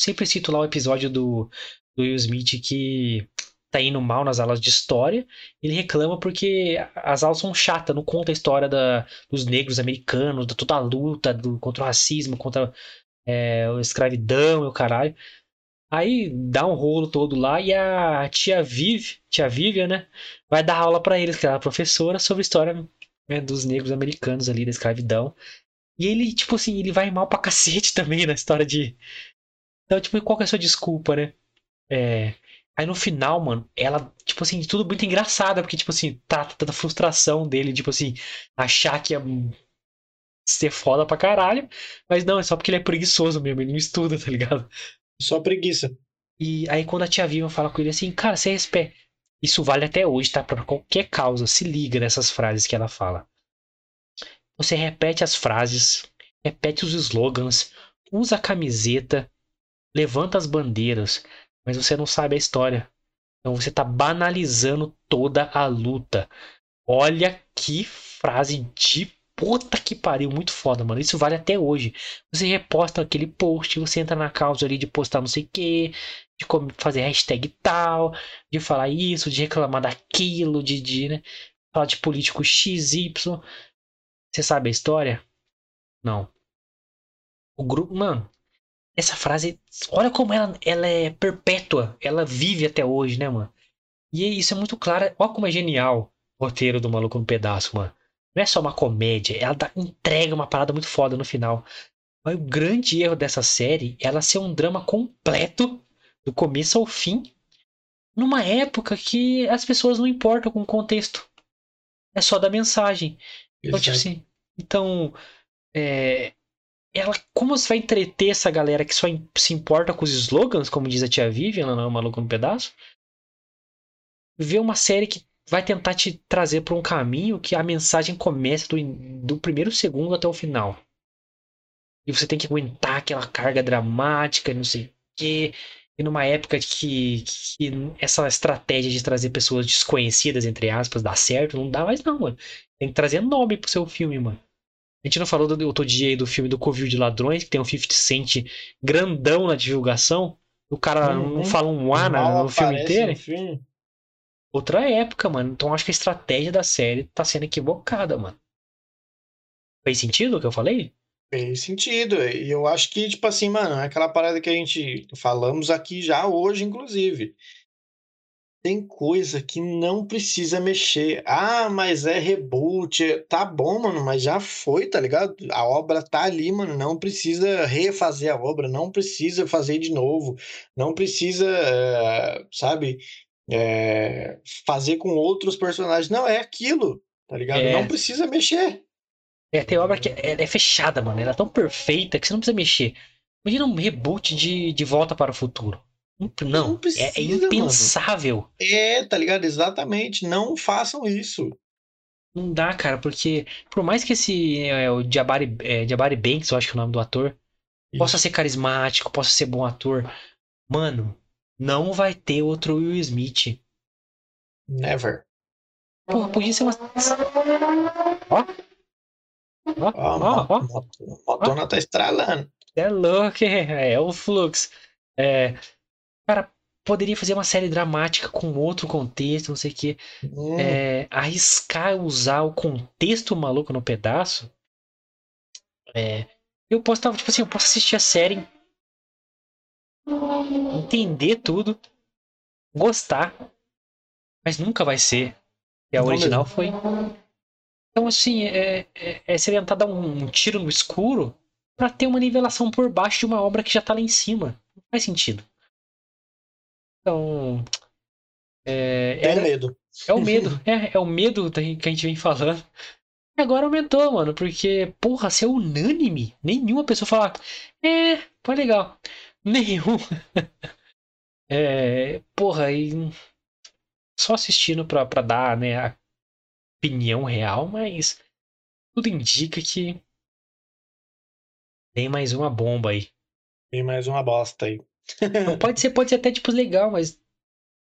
Sempre cito lá o episódio do, do Will Smith que tá indo mal nas aulas de história. Ele reclama porque as aulas são chatas, não conta a história da, dos negros americanos, da toda a luta do, contra o racismo, contra é, a escravidão e o caralho. Aí dá um rolo todo lá e a tia Viv, tia Vivian, né, vai dar aula para eles, que é a professora, sobre a história né, dos negros americanos ali, da escravidão. E ele, tipo assim, ele vai mal pra cacete *laughs* também na história de. Então, tipo, qual que é a sua desculpa, né? É, Aí no final, mano, ela, tipo assim, tudo muito engraçado, porque, tipo assim, trata da frustração dele, tipo assim, achar que ia ser foda pra caralho, mas não, é só porque ele é preguiçoso mesmo, ele não estuda, tá ligado? Só preguiça. E aí quando a tia Viva fala com ele assim, cara, você respeita. Isso vale até hoje, tá? Pra qualquer causa, se liga nessas frases que ela fala. Você repete as frases, repete os slogans, usa a camiseta, levanta as bandeiras, mas você não sabe a história. Então você está banalizando toda a luta. Olha que frase de puta que pariu, muito foda, mano. Isso vale até hoje. Você reposta aquele post, você entra na causa ali de postar não sei o que, de fazer hashtag tal, de falar isso, de reclamar daquilo, de, de né, falar de político XY. Você sabe a história? Não. O grupo, mano, essa frase, olha como ela, ela é perpétua, ela vive até hoje, né, mano? E isso é muito claro, olha como é genial o roteiro do Maluco no Pedaço, mano. Não é só uma comédia, ela dá, entrega uma parada muito foda no final. Mas o grande erro dessa série é ela ser um drama completo, do começo ao fim, numa época que as pessoas não importam com o contexto. É só da mensagem. Então, tipo assim, então, é, ela como você vai entreter essa galera que só se importa com os slogans, como diz a tia Vivian, não é maluco no pedaço? Ver uma série que vai tentar te trazer para um caminho que a mensagem começa do, do primeiro segundo até o final. E você tem que aguentar aquela carga dramática, não sei o quê. E numa época que, que essa estratégia de trazer pessoas desconhecidas, entre aspas, dá certo, não dá mais não, mano. Tem que trazer nome pro seu filme, mano. A gente não falou do outro dia aí do filme do Covil de Ladrões, que tem um 50 Cent grandão na divulgação. O cara Uhum. não fala um A na- no filme inteiro. no filme. Outra época, mano. Então acho que a estratégia da série tá sendo equivocada, mano. Fez sentido o que eu falei? Fez sentido. E eu acho que, tipo assim, mano, é aquela parada que a gente falamos aqui já hoje, inclusive. Tem coisa que não precisa mexer. Ah, mas é reboot. é- Tá bom, mano, mas já foi, tá ligado? A obra tá ali, mano. Não precisa refazer a obra, não precisa fazer de novo, não precisa, eh, sabe, eh, fazer com outros personagens. Não, é aquilo, tá ligado? É. Não precisa mexer. É, tem obra que é, é fechada, mano. Ela é tão perfeita que você não precisa mexer. Imagina um reboot de, de Volta para o Futuro. Não, Não é- precisa, é, mano. impensável. É, tá ligado? Exatamente. Não façam isso. Não dá, cara, porque por mais que esse é, o Jabari, é, Jabari Banks, eu acho que é o nome do ator, possa ser carismático, possa ser bom ator, mano, não vai ter outro Will Smith. Never. Porra, podia ser uma. Ó. Ó, Ó, ó, motona tá estralando. É louco, é, é o fluxo. É, cara, poderia fazer uma série dramática com outro contexto, não sei o quê. Hum, É, arriscar usar o contexto maluco no pedaço. É, eu posso estar, tipo assim, eu posso assistir a série, entender tudo, gostar, mas nunca vai ser. E a Não original mesmo. foi. Então, assim, é, é, é tentar dar um, um tiro no escuro pra ter uma nivelação por baixo de uma obra que já tá lá em cima. Não faz sentido. Então. É, Tenho era- medo. é o medo, *laughs* é, é o medo que a gente vem falando. E agora aumentou, mano, porque, porra, ser unânime, nenhuma pessoa fala, é, foi legal. *laughs* Nenhum. *laughs* É, porra, e só assistindo pra, pra dar, né, a opinião real, mas tudo indica que tem mais uma bomba aí. Tem mais uma bosta aí. Pode ser, pode ser até, tipo, legal, mas.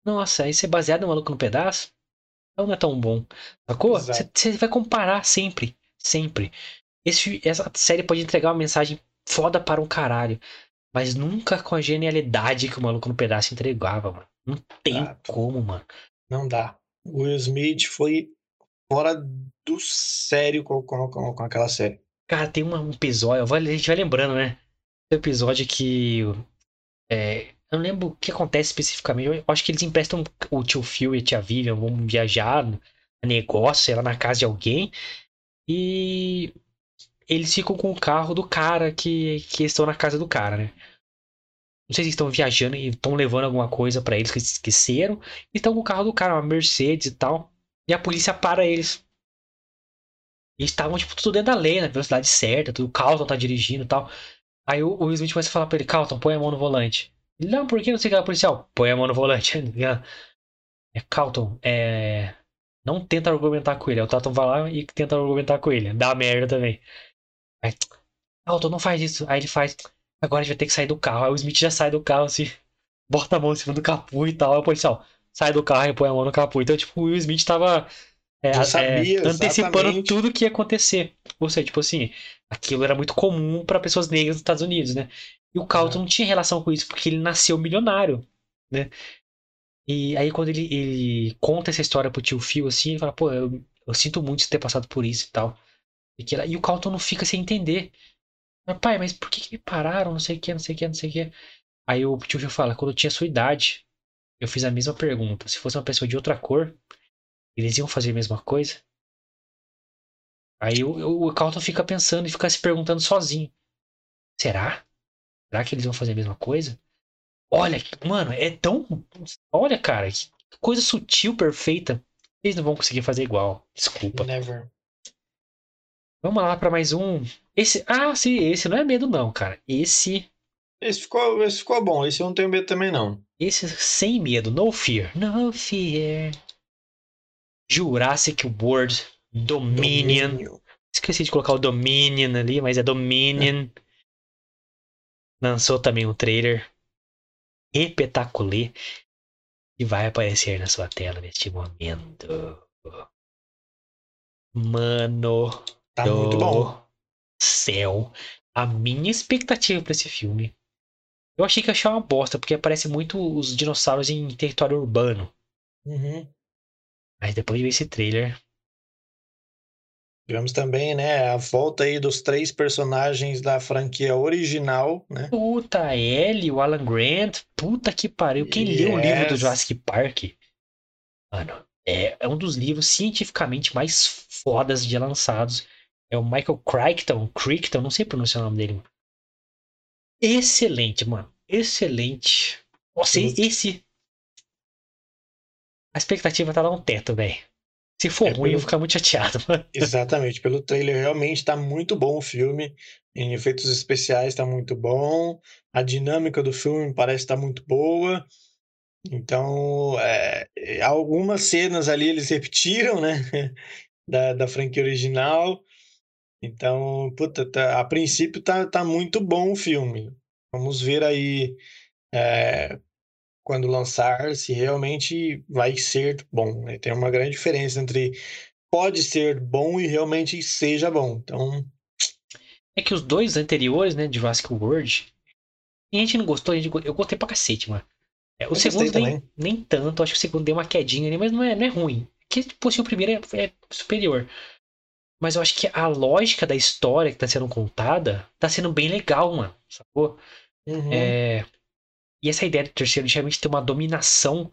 Nossa, aí ser baseado no maluco no pedaço. Então não é tão bom. Sacou? Você vai comparar sempre. Sempre. Esse, essa série pode entregar uma mensagem foda para um caralho. Mas nunca com a genialidade que o maluco no pedaço entregava, mano. Não tem como, mano. Não dá. O Will Smith foi fora do sério com, com, com, com aquela série. Cara, tem uma- um episódio, a gente vai lembrando, né? Episódio que. É, eu não lembro o que acontece especificamente. Eu acho que eles emprestam o tio Phil e a tia Vivian, vão viajar negócio, sei lá, na casa de alguém. E eles ficam com o carro do cara que, que estão na casa do cara, né? Não sei se estão viajando e estão levando alguma coisa pra eles que esqueceram. E estão com o carro do cara, uma Mercedes e tal. E a polícia para eles. E estavam, tipo, tudo dentro da lei, na velocidade certa, tudo. O Carlton tá dirigindo e tal. Aí o, Will Smith começa a falar pra ele, Carlton, põe a mão no volante. Ele, não, por que não sei o que lá, policial? Põe a mão no volante. *laughs* É, Carlton, é... Não tenta argumentar com ele. O Carlton vai lá e tenta argumentar com ele. Dá merda também. Aí, Carlton, não faz isso. Aí ele faz, agora a gente vai ter que sair do carro. Aí o Smith já sai do carro, assim, *laughs* bota a mão em cima do capô e tal. Aí o policial, sai do carro e põe a mão no capô. Então, tipo, o Will Smith tava é, é, sabia, antecipando exatamente. tudo que ia acontecer. Ou seja, tipo assim, aquilo era muito comum para pessoas negras nos Estados Unidos, né? E o Carlton É. não tinha relação com isso, porque ele nasceu milionário, né? E aí quando ele, ele conta essa história pro tio Phil, assim, ele fala, pô, eu, eu sinto muito de ter passado por isso e tal. E, que, e o Carlton não fica sem entender. Mas, pai, mas por que, que me pararam? Não sei o que, não sei o que, não sei o que. Aí o tio Phil fala, quando eu tinha sua idade, eu fiz a mesma pergunta. Se fosse uma pessoa de outra cor, eles iam fazer a mesma coisa? Aí o, o Carlton fica pensando e fica se perguntando sozinho. Será? Será que eles vão fazer a mesma coisa? Olha, mano, é tão. Olha, cara, que coisa sutil, perfeita. Eles não vão conseguir fazer igual. Desculpa. Never. Vamos lá pra mais um. Esse. Ah, sim, esse não é medo, não, cara. Esse. Esse ficou, esse ficou bom. Esse eu não tenho medo também, não. Esse sem medo. No fear. No fear. Jurassic World Dominion. Domínio. Esqueci de colocar o Dominion ali, mas é Dominion. Lançou também o trailer. espetacular que vai aparecer na sua tela neste momento. Mano Tá do muito bom. céu. A minha expectativa pra esse filme. Eu achei que ia achar uma bosta, porque aparece muito os dinossauros em território urbano. Uhum. Mas depois de ver esse trailer, Tivemos também, né, a volta aí dos três personagens da franquia original, né? Puta, Ellie, o Alan Grant, puta que pariu. Quem leu o livro do Yes. Jurassic Park, mano, é, é um dos livros cientificamente mais fodas já lançados. É o Michael Crichton, Crichton, não sei pronunciar o nome dele. Excelente, mano. Excelente. Nossa, esse. A expectativa tá lá no teto, velho. Se for É, ruim, eu pelo- vou ficar muito chateado, mano. *laughs* Exatamente, pelo trailer realmente tá muito bom o filme. Em efeitos especiais tá muito bom. A dinâmica do filme parece estar muito boa. Então, é, algumas cenas ali eles *laughs* repetiram, né? *laughs* Da, da franquia original. Então, puta, tá- a princípio tá, tá muito bom o filme. Vamos ver aí é, quando lançar se realmente vai ser bom. né? Tem uma grande diferença entre pode ser bom e realmente seja bom. Então, É que os dois anteriores, né, de Jurassic World, a gente não gostou, gente, eu gostei pra cacete, mano. É, o Eu segundo nem, nem tanto, acho que o segundo deu uma quedinha ali, mas não é, não é ruim. Que, tipo assim, o primeiro é, é superior. Mas eu acho que a lógica da história que tá sendo contada tá sendo bem legal, mano. Sacou? uhum, É, E essa ideia do terceiro de realmente ter uma dominação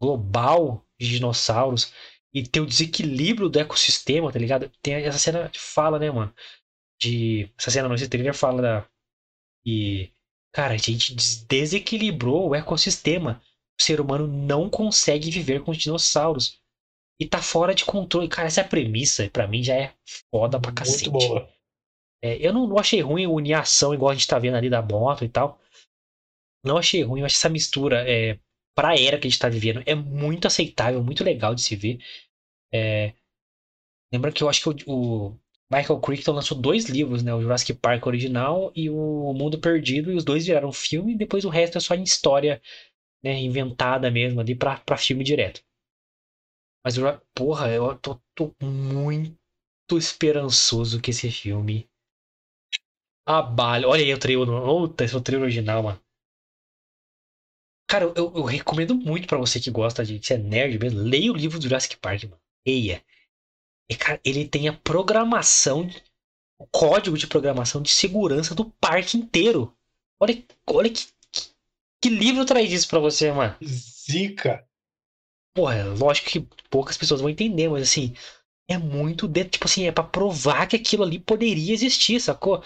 global de dinossauros e ter o desequilíbrio do ecossistema, tá ligado? Tem essa cena que fala, né, mano? De. Essa cena no esse trailer fala da. E. Cara, a gente des- desequilibrou o ecossistema. O ser humano não consegue viver com os dinossauros. E tá fora de controle. Cara, essa é a premissa, pra mim, já é foda pra cacete. muito boa. É, eu não, não achei ruim unir a ação igual a gente tá vendo ali da moto e tal. Não achei ruim, eu acho essa mistura é, pra era que a gente tá vivendo é muito aceitável, muito legal de se ver. É, lembra que eu acho que o, o Michael Crichton lançou dois livros, né? O Jurassic Park original e o Mundo Perdido, e os dois viraram filme, e depois o resto é só em história né, inventada mesmo ali pra, pra filme direto. Mas, porra, eu tô, tô muito esperançoso que esse filme abale. Olha aí o trailer. Outra, esse é o trailer original, mano. Cara, eu, eu recomendo muito pra você que gosta de ser nerd mesmo. Leia o livro do Jurassic Park, mano. Leia. E, cara, ele tem a programação, o código de programação de segurança do parque inteiro. Olha, olha que, que, que livro traz isso pra você, mano. Zica. Porra, lógico que poucas pessoas vão entender, mas assim, é muito. De, tipo assim, é pra provar que aquilo ali poderia existir, sacou?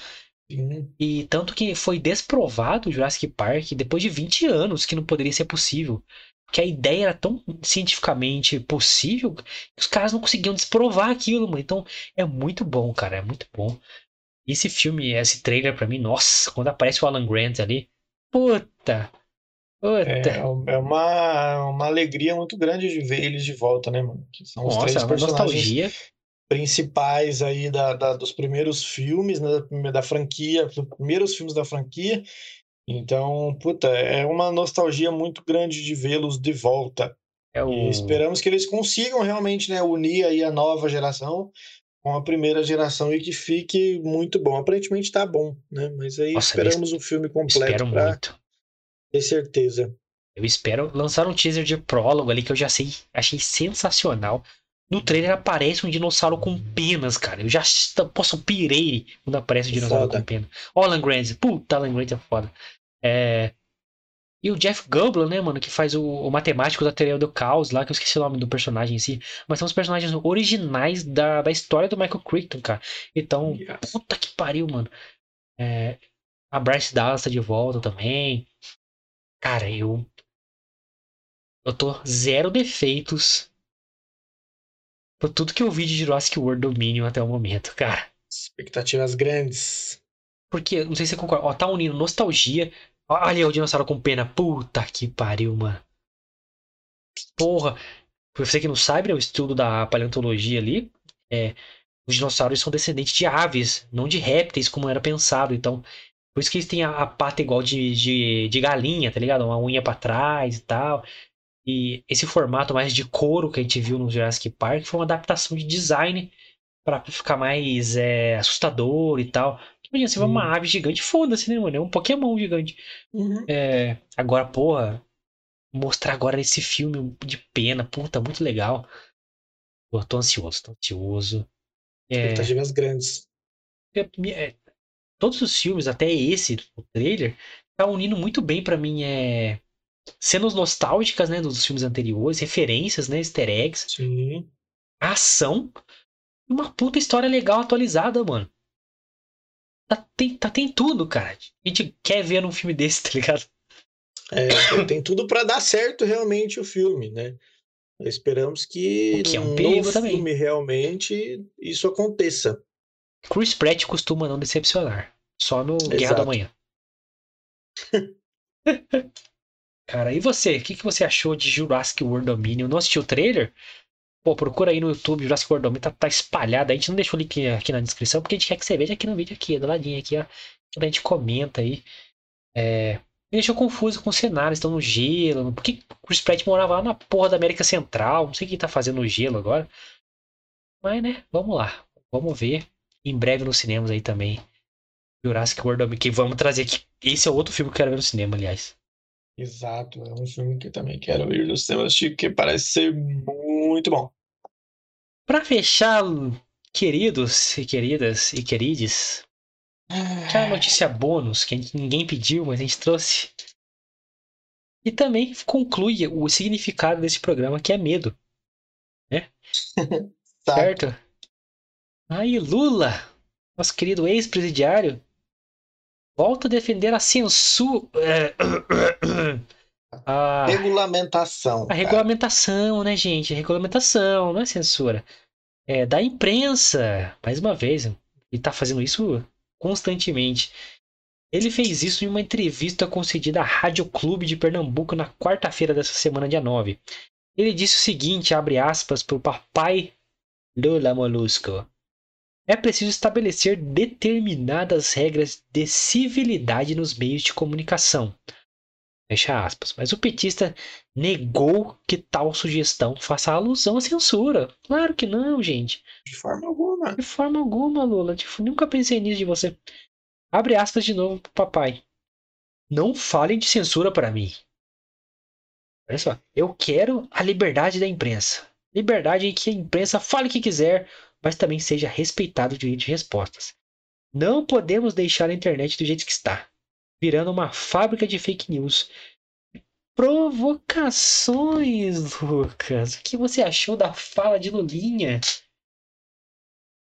Sim. E tanto que foi desprovado o Jurassic Park depois de 20 anos que não poderia ser possível. Porque a ideia era tão cientificamente possível que os caras não conseguiam desprovar aquilo, mano. Então é muito bom, cara, é muito bom. Esse filme, esse trailer pra mim, nossa, quando aparece o Alan Grant ali, puta, puta. É, é uma, uma alegria muito grande de ver eles de volta, né, mano? Que são os nossa, três uma personagens nostalgia. Principais aí da, da- dos primeiros filmes, né, da, franquia, dos primeiros filmes da franquia. Então, puta, é uma nostalgia muito grande de vê-los de volta. É o... E esperamos que eles consigam realmente, né, unir aí a nova geração com a primeira geração e que fique muito bom. Aparentemente tá bom, né? Mas aí Nossa, esperamos o filme completo Espero para muito. ter certeza. Eu espero lançar um teaser de prólogo ali que eu já sei, achei sensacional. No trailer aparece um dinossauro com penas, cara. Eu já posso pirei quando aparece um dinossauro Foda. com pena. Ó, Alan Grant. Puta, Alan Grant é foda. É... E o Jeff Goldblum, né, mano, que faz o, o matemático da teoria do caos lá, que eu esqueci o nome do personagem em si. Mas são os personagens originais da, da história do Michael Crichton, cara. Então, Yes. puta que pariu, mano. É, a Bryce Dallas tá de volta também. Cara, eu. Eu tô zero defeitos por tudo que eu vi de Jurassic World Dominion até o momento, cara. Expectativas grandes. Porque, não sei se você concorda, ó, tá unindo nostalgia. Olha o dinossauro com pena. Puta que pariu, mano. Porra. Pra você que não sabe, né, o estudo da paleontologia ali, é, os dinossauros são descendentes de aves, não de répteis, como era pensado. Então, Por isso que eles têm a, a pata igual de, de, de galinha, tá ligado? Uma unha pra trás e tal. E esse formato mais de couro que a gente viu no Jurassic Park foi uma adaptação de design para ficar mais é, assustador e tal. Imagina, você vê uma ave gigante, foda-se, né, mano? É um Pokémon gigante. Uhum. É, agora, porra, mostrar agora esse filme de pena, puta, muito legal. Pô, tô ansioso, tô ansioso. É, Expectativas grandes. é, me- é, todos os filmes, até esse, o trailer, tá unindo muito bem pra mim é, cenas nostálgicas, né, dos filmes anteriores, referências, né, easter eggs, Sim. ação uma puta história legal atualizada, mano. Tá, tem, tá, tem tudo, cara. A gente quer ver num filme *laughs* desse, tá ligado? É, tem tudo para dar certo realmente o filme, né? Esperamos que, que é um no perigo também. filme realmente isso aconteça. Chris Pratt costuma não decepcionar. Só no Guerra Exato. do Amanhã. *laughs* Cara, e você? O que, que você achou de Jurassic World Dominion? Não assistiu o trailer? Pô, procura aí no YouTube, Jurassic World Dominion, tá, tá espalhado. A gente não deixou o link aqui na descrição, porque a gente quer que você veja aqui no vídeo, aqui, do ladinho aqui, ó. A gente comenta aí. É... Me deixou confuso com os cenários, estão no gelo. Por que Chris Pratt morava lá na porra da América Central? Não sei o que tá fazendo no gelo agora. Mas, né, vamos lá. Vamos ver. Em breve nos cinemas aí também. Jurassic World Dominion, que vamos trazer aqui. Esse é outro filme que eu quero ver no cinema, aliás. Exato, é um filme que eu também quero ir no cinema assistir, porque parece ser muito bom. Pra fechar, queridos e queridas e querides, aquela notícia bônus que ninguém pediu, mas a gente trouxe. E também conclui o significado desse programa, que é medo, *laughs* Tá. certo? Aí, Lula, nosso querido ex-presidiário, volta a defender a censura. *coughs* A, Regulamentação. a cara. regulamentação, né, gente? A regulamentação, não é censura. É da imprensa. Mais uma vez, ele tá fazendo isso constantemente. Ele fez isso em uma entrevista concedida à Rádio Clube de Pernambuco na quarta-feira dessa semana, dia 9. Ele disse o seguinte, abre aspas, para o papai Lula Molusco. É preciso estabelecer determinadas regras de civilidade nos meios de comunicação. Fecha aspas. Mas o petista negou que tal sugestão faça alusão à censura. Claro que não, gente. De forma alguma. De forma alguma, Lula. Tipo, nunca pensei nisso de você. Abre aspas de novo pro papai. Não falem de censura para mim. Olha só. Eu quero a liberdade da imprensa. Liberdade em que a imprensa fale o que quiser, mas também seja respeitado o direito de respostas. Não podemos deixar a internet do jeito que está, virando uma fábrica de fake news. Provocações, Lucas. O que você achou da fala de Lulinha?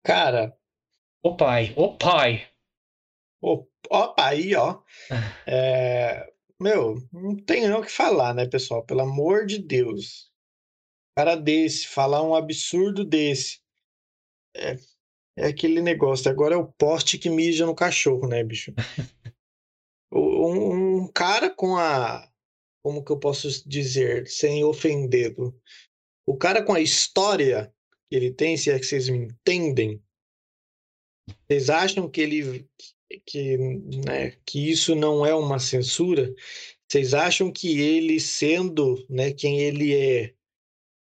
Cara, Ô pai, ô pai. ó, aí, ó. É, meu, não tem nem o que falar, né, pessoal? Pelo amor de Deus. Cara desse, falar um absurdo desse. É, é aquele negócio. Agora é o poste que mija no cachorro, né, bicho? *laughs* Um, um cara com a. Como que eu posso dizer, sem ofendê-lo? O cara com a história que ele tem, se é que vocês me entendem, vocês acham que ele que, né, que isso não é uma censura? Vocês acham que ele, sendo né, quem ele é,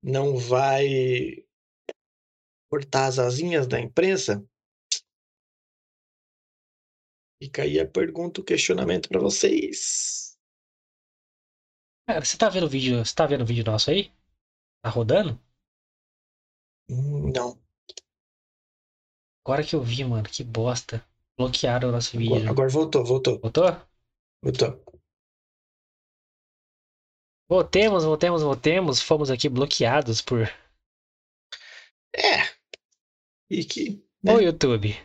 não vai cortar as asinhas da imprensa? Fica aí a pergunta, o questionamento para vocês. Cara, você tá vendo o vídeo? Você tá vendo o vídeo nosso aí? Tá rodando? Hum, Não. Agora que eu vi, mano, que bosta. Bloquearam o nosso vídeo. Agora, agora voltou, voltou, Voltou? voltou. Voltemos, voltemos, voltemos. Fomos aqui bloqueados por. E que né? Ô, YouTube.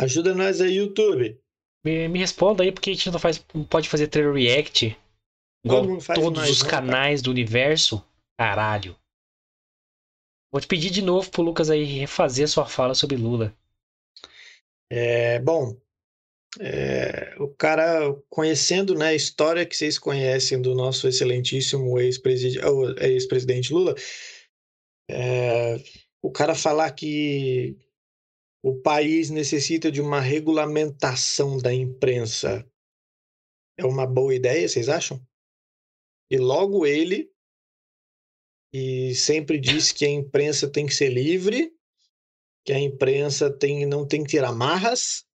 ajuda nós aí, YouTube. Me, me responda aí porque a gente não, faz, não pode fazer trailer react igual todos mais, os não, cara? canais do universo. Caralho. Vou te pedir de novo pro Lucas aí refazer sua fala sobre Lula. É, bom, é, o cara, conhecendo né, a história que vocês conhecem do nosso excelentíssimo ex-presidente Lula, é, o cara falar que o país necessita de uma regulamentação da imprensa. É uma boa ideia, vocês acham? E logo ele, e sempre disse que a imprensa tem que ser livre, que a imprensa tem, não tem que ter amarras,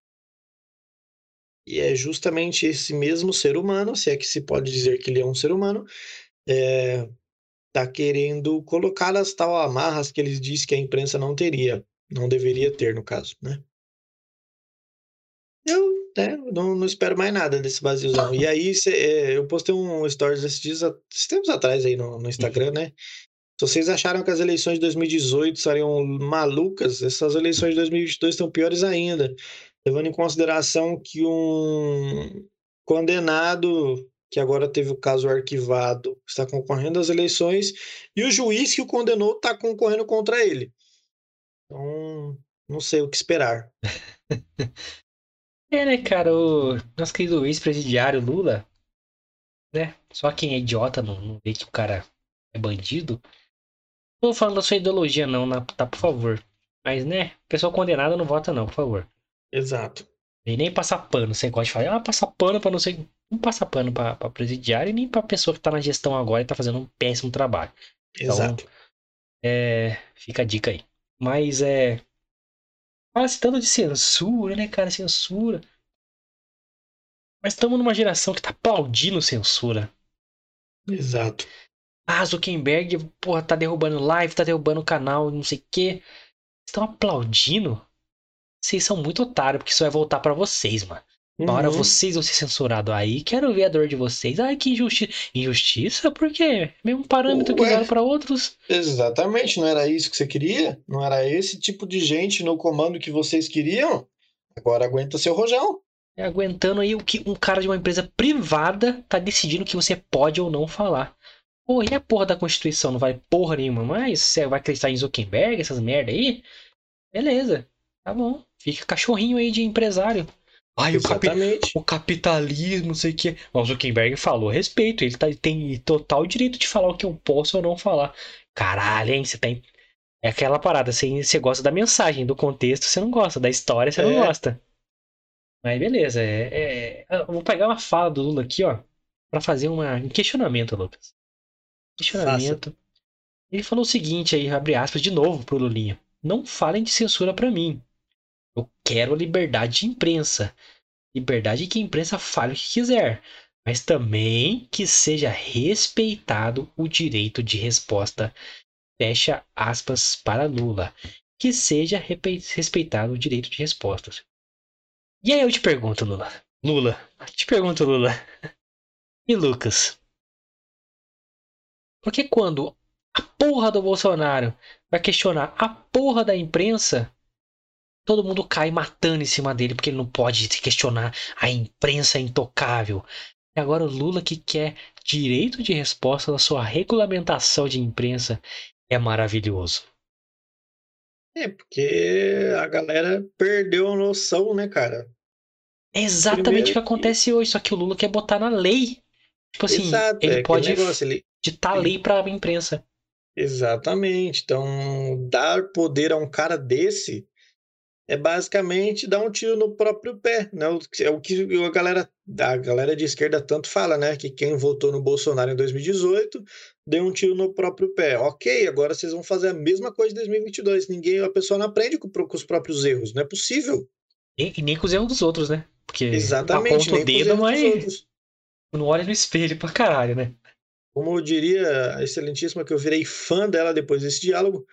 e é justamente esse mesmo ser humano, se é que se pode dizer que ele é um ser humano, é, tá querendo colocar as tal amarras que eles dizem que a imprensa não teria, não deveria ter, no caso, né? Eu né, não, não espero mais nada desse vaziozão. E aí, cê, é, eu postei um stories esses dias, esses tempos atrás aí no, no Instagram, né? Se vocês acharam que as eleições de 2018 seriam malucas, essas eleições de 2022 estão piores ainda levando em consideração que um condenado que agora teve o caso arquivado está concorrendo às eleições e o juiz que o condenou está concorrendo contra ele. Então, não sei o que esperar. *laughs* é, né, cara? O nosso querido ex-presidiário Lula, né? Só quem é idiota não, não vê que o cara é bandido. Não tô falando da sua ideologia, não, tá? Por favor. Mas, né? Pessoa condenada não vota, não, por favor. Exato. E nem passar pano. Você gosta de falar, ah, passar pano pra não sei. Não passar pano pra, pra presidiário e nem pra pessoa que tá na gestão agora e tá fazendo um péssimo trabalho. Então, Exato. É, fica a dica aí. Mas é. Fala-se tanto de censura, né, cara? Censura. Mas estamos numa geração que tá aplaudindo censura. Exato. Ah, Zuckerberg, porra, tá derrubando live, tá derrubando o canal, não sei o quê. Estão aplaudindo? Vocês são muito otários, porque isso vai voltar para vocês, mano. Uma hora uhum. vocês vão ser censurados aí, quero ver a dor de vocês. Ai, que injustiça. Injustiça? Por quê? Mesmo parâmetro Ué, que usaram para outros. Exatamente, não era isso que você queria? Não era esse tipo de gente no comando que vocês queriam? Agora aguenta seu rojão. É aguentando aí o que um cara de uma empresa privada tá decidindo que você pode ou não falar. Pô, e a porra da Constituição não vai porra nenhuma, mas você vai acreditar em Zuckerberg, essas merda aí? Beleza. Tá bom. Fica cachorrinho aí de empresário. Ai, o, capi o, capitalismo, não sei o que. Mas o Zuckerberg falou respeito. Ele tá, tem total direito de falar o que eu posso ou não falar. Caralho, hein? Você tem. É aquela parada. Você, você gosta da mensagem, do contexto, você não gosta. Da história, você é. não gosta. Mas beleza. É, é... Eu vou pegar uma fala do Lula aqui, ó. Pra fazer uma... um questionamento, Lucas. Questionamento. Faça. Ele falou o seguinte aí, abre aspas, de novo pro Lulinha. Não falem de censura para mim. Eu quero liberdade de imprensa. Liberdade que a imprensa fale o que quiser, mas também que seja respeitado o direito de resposta. Fecha aspas para Lula. Que seja respeitado o direito de respostas. E aí eu te pergunto, Lula. Lula, te pergunto, Lula. *laughs* E Lucas? Porque quando a porra do Bolsonaro vai questionar a porra da imprensa, todo mundo cai matando em cima dele porque ele não pode questionar a imprensa intocável. E agora o Lula que quer direito de resposta da sua regulamentação de imprensa é maravilhoso. É, porque a galera perdeu a noção, né, cara? É exatamente o que acontece hoje, só que o Lula quer botar na lei. Tipo assim, Exato, ele é pode negócio, ele... ditar ele... lei pra imprensa. Exatamente. Então, dar poder a um cara desse é basicamente dar um tiro no próprio pé, né? É o que a galera, a galera de esquerda tanto fala, né? Que quem votou no Bolsonaro em 2018 deu um tiro no próprio pé. Ok, agora vocês vão fazer a mesma coisa em 2022. Ninguém, a pessoa não aprende com, com os próprios erros, não é possível. E, e, nem com os erros dos outros, né? Porque Exatamente, nem o dedo, mas não olha no espelho pra caralho, né? Como diria a excelentíssima que eu virei fã dela depois desse diálogo,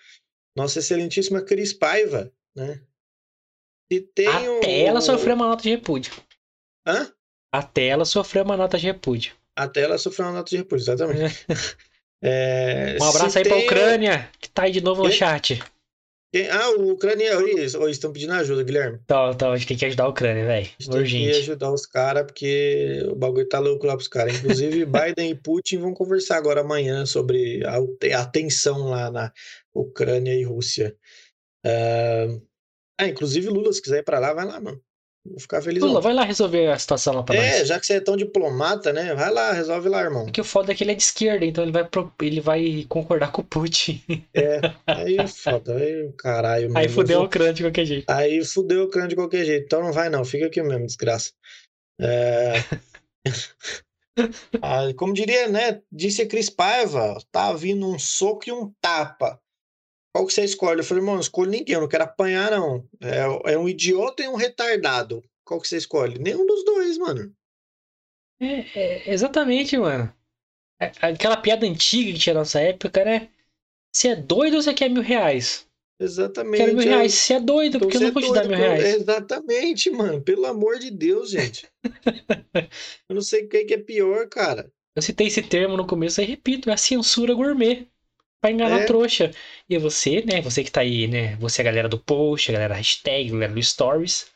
nossa excelentíssima Cris Paiva, né? E tem Até um... ela sofreu uma nota de repúdio. Hã? Até ela sofreu uma nota de repúdio. Até ela sofreu uma nota de repúdio, exatamente. é, *laughs* um abraço aí pra Ucrânia, que tá aí de novo no chat. Quem? Ah, o Ucrânia. Eles estão pedindo ajuda, Guilherme. Então, então, a gente tem que ajudar a Ucrânia, velho. Urgente. Tem que ajudar os caras, porque o bagulho tá louco lá pros caras. Inclusive, *laughs* Biden e Putin vão conversar agora amanhã sobre a, a tensão lá na Ucrânia e Rússia. Uh, ah, inclusive Lula, se quiser ir pra lá, vai lá, mano. Vou ficar feliz. Lula, vai lá resolver a situação lá pra É, nós. já que você é tão diplomata, né? Vai lá, resolve lá, irmão. Porque o foda é que ele é de esquerda, então ele vai, pro- ele vai concordar com o Putin. Aí é foda, aí caralho. Aí mesmo. fudeu a Vou- Ucrânia de qualquer jeito. Aí fudeu o crânio de qualquer jeito. Então não vai não, fica aqui mesmo, desgraça. É... *laughs* Ah, como diria, né? Disse a Cris Paiva, tá vindo um soco e um tapa. Qual que você escolhe? Eu falei, irmão, não escolho ninguém, eu não quero apanhar, não. É, é um idiota e um retardado. Qual que você escolhe? Nenhum dos dois, mano. É, é, exatamente, mano. É, Aquela piada antiga que tinha na nossa época, né? Você é doido ou você quer mil reais? Exatamente. Quero mil é- reais. Você é doido, Então porque eu não é vou te dar mil reais. Exatamente, mano. Pelo amor de Deus, gente. *laughs* eu não sei o que que é pior, cara. Eu citei esse termo no começo e repito, é a censura gourmet. Pra enganar É. trouxa. E você, né? Você que tá aí, né? Você é a galera do post, a galera hashtag, a galera do stories.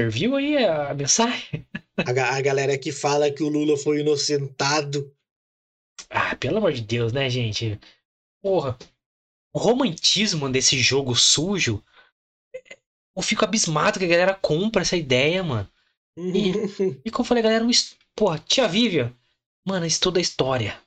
Serviu aí a mensagem? A, a galera que fala que o Lula foi inocentado. Ah, pelo amor de Deus, né, gente? Porra. O romantismo desse jogo sujo. Eu fico abismado que a galera compra essa ideia, mano. E como eu falei, galera, um porra, tia Vivian, mano, isso toda a história.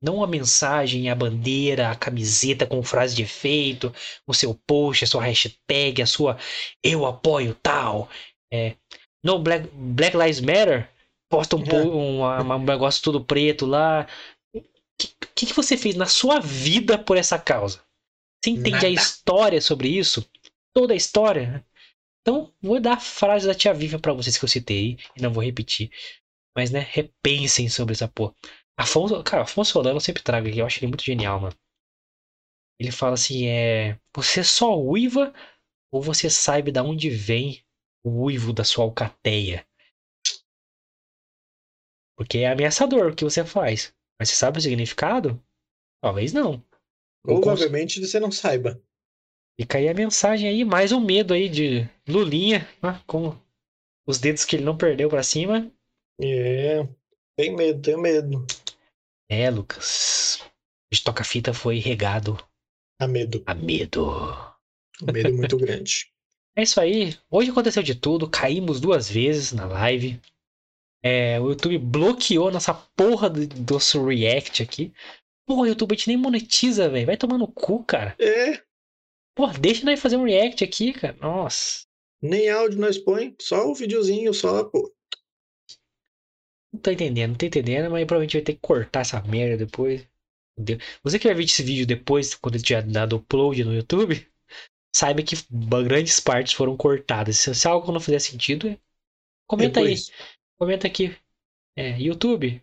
Não a mensagem, a bandeira, a camiseta com frase de efeito, o seu post, a sua hashtag, a sua eu apoio tal. É, no Black, Black Lives Matter, posta um, po- um, um- um negócio todo preto lá. O que, que, você fez na sua vida por essa causa? Você entende a Nada. história sobre isso? Toda a história? Então, vou dar a frase da tia Vivian pra vocês que eu citei e não vou repetir. Mas, né, repensem sobre essa porra. Afonso, cara, Afonso Solano eu sempre trago aqui, eu acho ele muito genial, mano. Ele fala assim, é... Você só uiva ou você sabe de onde vem o uivo da sua alcateia? Porque é ameaçador o que você faz. Mas você sabe o significado? Talvez não. Ou Provavelmente você não saiba. Fica aí a mensagem aí, mais um medo aí de Lulinha, né, com os dedos que ele não perdeu pra cima. É. Tem medo, tenho medo. É, Lucas. De toca-fita foi regado Há medo. a medo. Um medo muito grande. *laughs* É isso aí. Hoje aconteceu de tudo. Caímos duas vezes na live. É, o YouTube bloqueou nossa porra do, do nosso react aqui. Porra, YouTube, a gente nem monetiza, velho. Vai tomar no cu, cara. É. Porra, deixa nós fazer um react aqui, cara. Nossa. Nem áudio nós põe, só o videozinho, só, pô. Não tô entendendo, não tô entendendo, mas provavelmente vai ter que cortar essa merda depois. Você que vai ver esse vídeo depois, quando ele tiver dado upload no YouTube, *laughs* saiba que grandes partes foram cortadas. Se, se algo não fizer sentido, comenta aí. Depois. Comenta aqui. É, YouTube.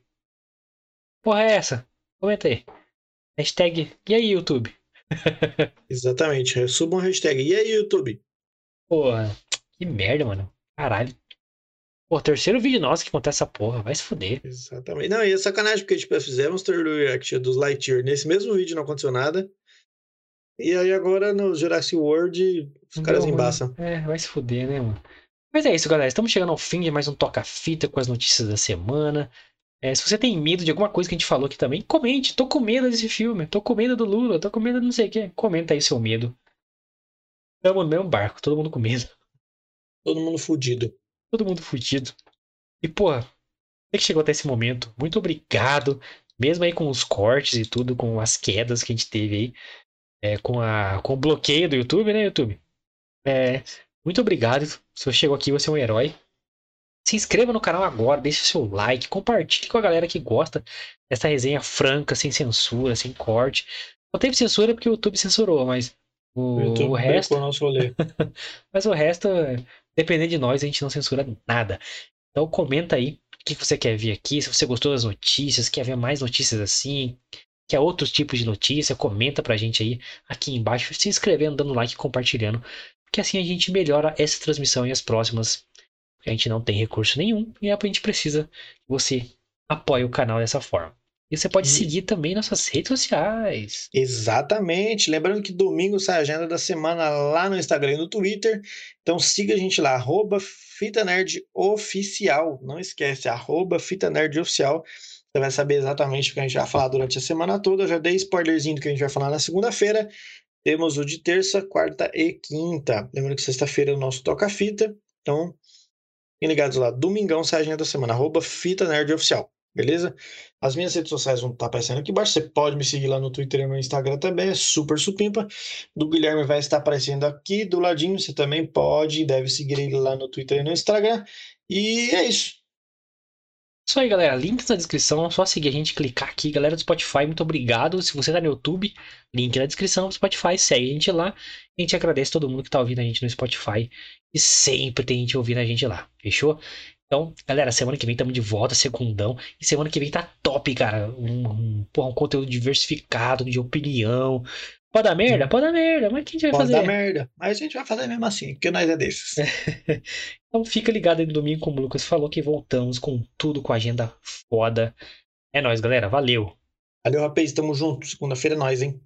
Porra é essa? Comenta aí. Hashtag. E aí, YouTube? *laughs* Exatamente. Suba uma hashtag. E aí, YouTube? Porra, que merda, mano. Caralho. Pô, terceiro vídeo nosso que acontece essa porra. Vai se fuder. Exatamente. Não, e é sacanagem, porque tipo, fizemos o react dos Lightyear nesse mesmo vídeo, não aconteceu nada. E aí agora no Jurassic World os caras Não, mano. embaçam. É, vai se fuder, né, mano? Mas é isso, galera. Estamos chegando ao fim de mais um Toca-Fita com as notícias da semana. É, se você tem medo de alguma coisa que a gente falou aqui também, comente. Tô com medo desse filme. Tô com medo do Lula. Tô com medo de não sei o quê. Comenta aí seu medo. Tamo no mesmo barco. Todo mundo com medo. Todo mundo fudido. Todo mundo fudido. E, porra, você que chegou até esse momento, muito obrigado. Mesmo aí com os cortes e tudo, com as quedas que a gente teve aí. É, com, a, com o bloqueio do YouTube, né, YouTube? É, muito obrigado. Se você chegou aqui, você é um herói. Se inscreva no canal agora, deixe seu like, compartilhe com a galera que gosta dessa resenha franca, sem censura, sem corte. Não teve censura porque o YouTube censurou, mas o, O o resto. brecou nosso rolê. *laughs* Mas o resto, dependendo de nós, a gente não censura nada. Então comenta aí o que você quer ver aqui, se você gostou das notícias, quer ver mais notícias assim, quer outros tipos de notícia, comenta pra gente aí aqui embaixo, se inscrevendo, dando like compartilhando, porque assim a gente melhora essa transmissão e as próximas. A gente não tem recurso nenhum e a gente precisa que você apoie o canal dessa forma. E você pode seguir também nossas redes sociais. Exatamente. Lembrando que domingo sai a agenda da semana lá no Instagram e no Twitter. Então siga a gente lá, arroba Fita Nerd Oficial. Não esquece, arroba Fita Nerd Oficial. Você vai saber exatamente o que a gente vai falar durante a semana toda. Eu já dei spoilerzinho do que a gente vai falar na segunda-feira. temos o de terça, quarta e quinta. Lembrando que sexta-feira é o nosso toca-fita. Então, fiquem ligados lá. Domingão sai a agenda da semana. Arroba Fita Nerd Oficial. Beleza? As minhas redes sociais vão estar aparecendo aqui embaixo. Você pode me seguir lá no Twitter e no Instagram também. É super supimpa. Do Guilherme vai estar aparecendo aqui do ladinho. Você também pode e deve seguir ele lá no Twitter e no Instagram. E é isso. Isso aí, galera. Links na descrição. É só seguir a gente, clicar aqui. Galera do Spotify, muito obrigado. Se você tá no YouTube, link na descrição do Spotify. Segue a gente lá. A gente agradece todo mundo que tá ouvindo a gente no Spotify. E sempre tem gente ouvindo a gente lá. Fechou? Então, galera, semana que vem estamos de volta, segundão. E semana que vem tá top, cara. Um, um, porra, um conteúdo diversificado, de opinião. Pode dar merda? Pode dar merda. Mas o que a gente vai Pode fazer? dar merda. Mas a gente vai fazer mesmo assim, porque nós é desses. *laughs* Então fica ligado aí no domingo, como o Lucas falou, que voltamos com tudo, com a agenda foda. É nóis, galera. Valeu. Valeu, rapaz. Tamo junto. Segunda-feira é nós, hein?